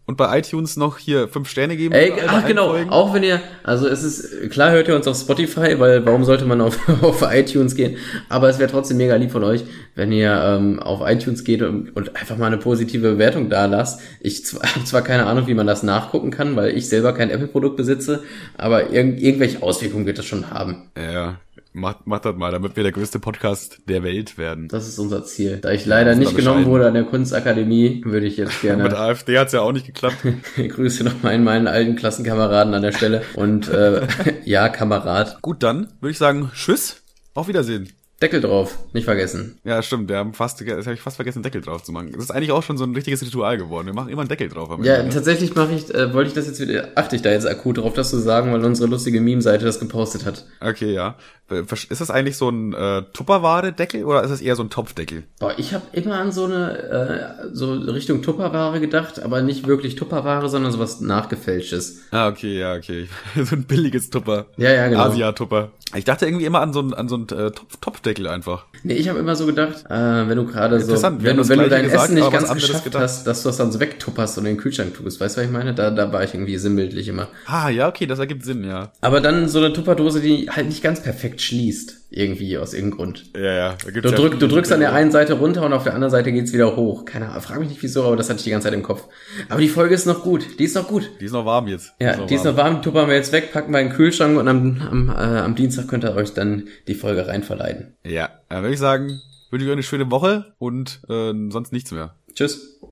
Und, bei iTunes noch hier fünf Sterne geben. Ey, ach genau, Folgen. auch wenn ihr, also es ist, klar hört ihr uns auf Spotify, weil warum sollte man auf, [LAUGHS] auf iTunes gehen, aber es wäre trotzdem mega lieb von euch, wenn ihr ähm, auf iTunes geht und, und einfach mal eine positive Bewertung da lasst. Ich [LAUGHS] habe zwar keine Ahnung, wie man das nachgucken kann, weil ich selber kein Apple-Produkt besitze, aber irg irgendwelche Auswirkungen wird das schon haben. Ja, macht, macht das mal, damit wir der größte Podcast der Welt werden. Das ist unser Ziel. Da ich leider nicht genommen wurde an der Kunstakademie, würde ich jetzt [LAUGHS] Mit gerne AfD hat's ja auch nicht geklappt. [LAUGHS] Grüße nochmal in meinen alten Klassenkameraden an der Stelle. Und äh, [LAUGHS] ja, Kamerad, Gut, dann würde ich sagen, tschüss, auf Wiedersehen. Deckel drauf, nicht vergessen. Ja, stimmt, wir haben fast, das habe ich fast vergessen, Deckel drauf zu machen. Das ist eigentlich auch schon so ein richtiges Ritual geworden. Wir machen immer einen Deckel drauf. am Ja, Ende, tatsächlich mache ich, äh, wollte ich das jetzt wieder, achte ich da jetzt akut drauf, das zu sagen, weil unsere lustige Meme-Seite das gepostet hat. Okay, ja. Ist das eigentlich so ein äh, Tupperware-Deckel oder ist das eher so ein Topfdeckel? Boah, ich habe immer an so eine, äh, so Richtung Tupperware gedacht, aber nicht wirklich Tupperware, sondern sowas nachgefälschtes. Ah, okay, ja, okay. [LAUGHS] so ein billiges Tupper. Ja, ja, genau. Asia-Tupper. Ich dachte irgendwie immer an so einen, an so einen äh, Topf Topfdeckel einfach. Nee, ich habe immer so gedacht, äh, wenn du gerade so, wenn du, wenn du dein gesagt, Essen nicht ganz geschafft gedacht. hast, dass du das dann so wegtupperst und in den Kühlschrank tust. Weißt du, was ich meine? Da, da war ich irgendwie sinnbildlich immer. Ah, ja, okay, das ergibt Sinn, ja. Aber dann so eine Tupperdose, die halt nicht ganz perfekt schließt. Irgendwie, aus irgendeinem Grund. Ja, ja. Du, ja drück, du drückst an der einen Seite runter und auf der anderen Seite geht's wieder hoch. Keine Ahnung, frag mich nicht wieso, aber das hatte ich die ganze Zeit im Kopf. Aber die Folge ist noch gut. Die ist noch gut. Die ist noch warm jetzt. Ja, die ist noch warm, tuppern wir jetzt weg, packen wir in den Kühlschrank und am, am, äh, am Dienstag könnt ihr euch dann die Folge reinverleiten. Ja, dann würde ich sagen, wünsche ich euch eine schöne Woche und äh, sonst nichts mehr. Tschüss.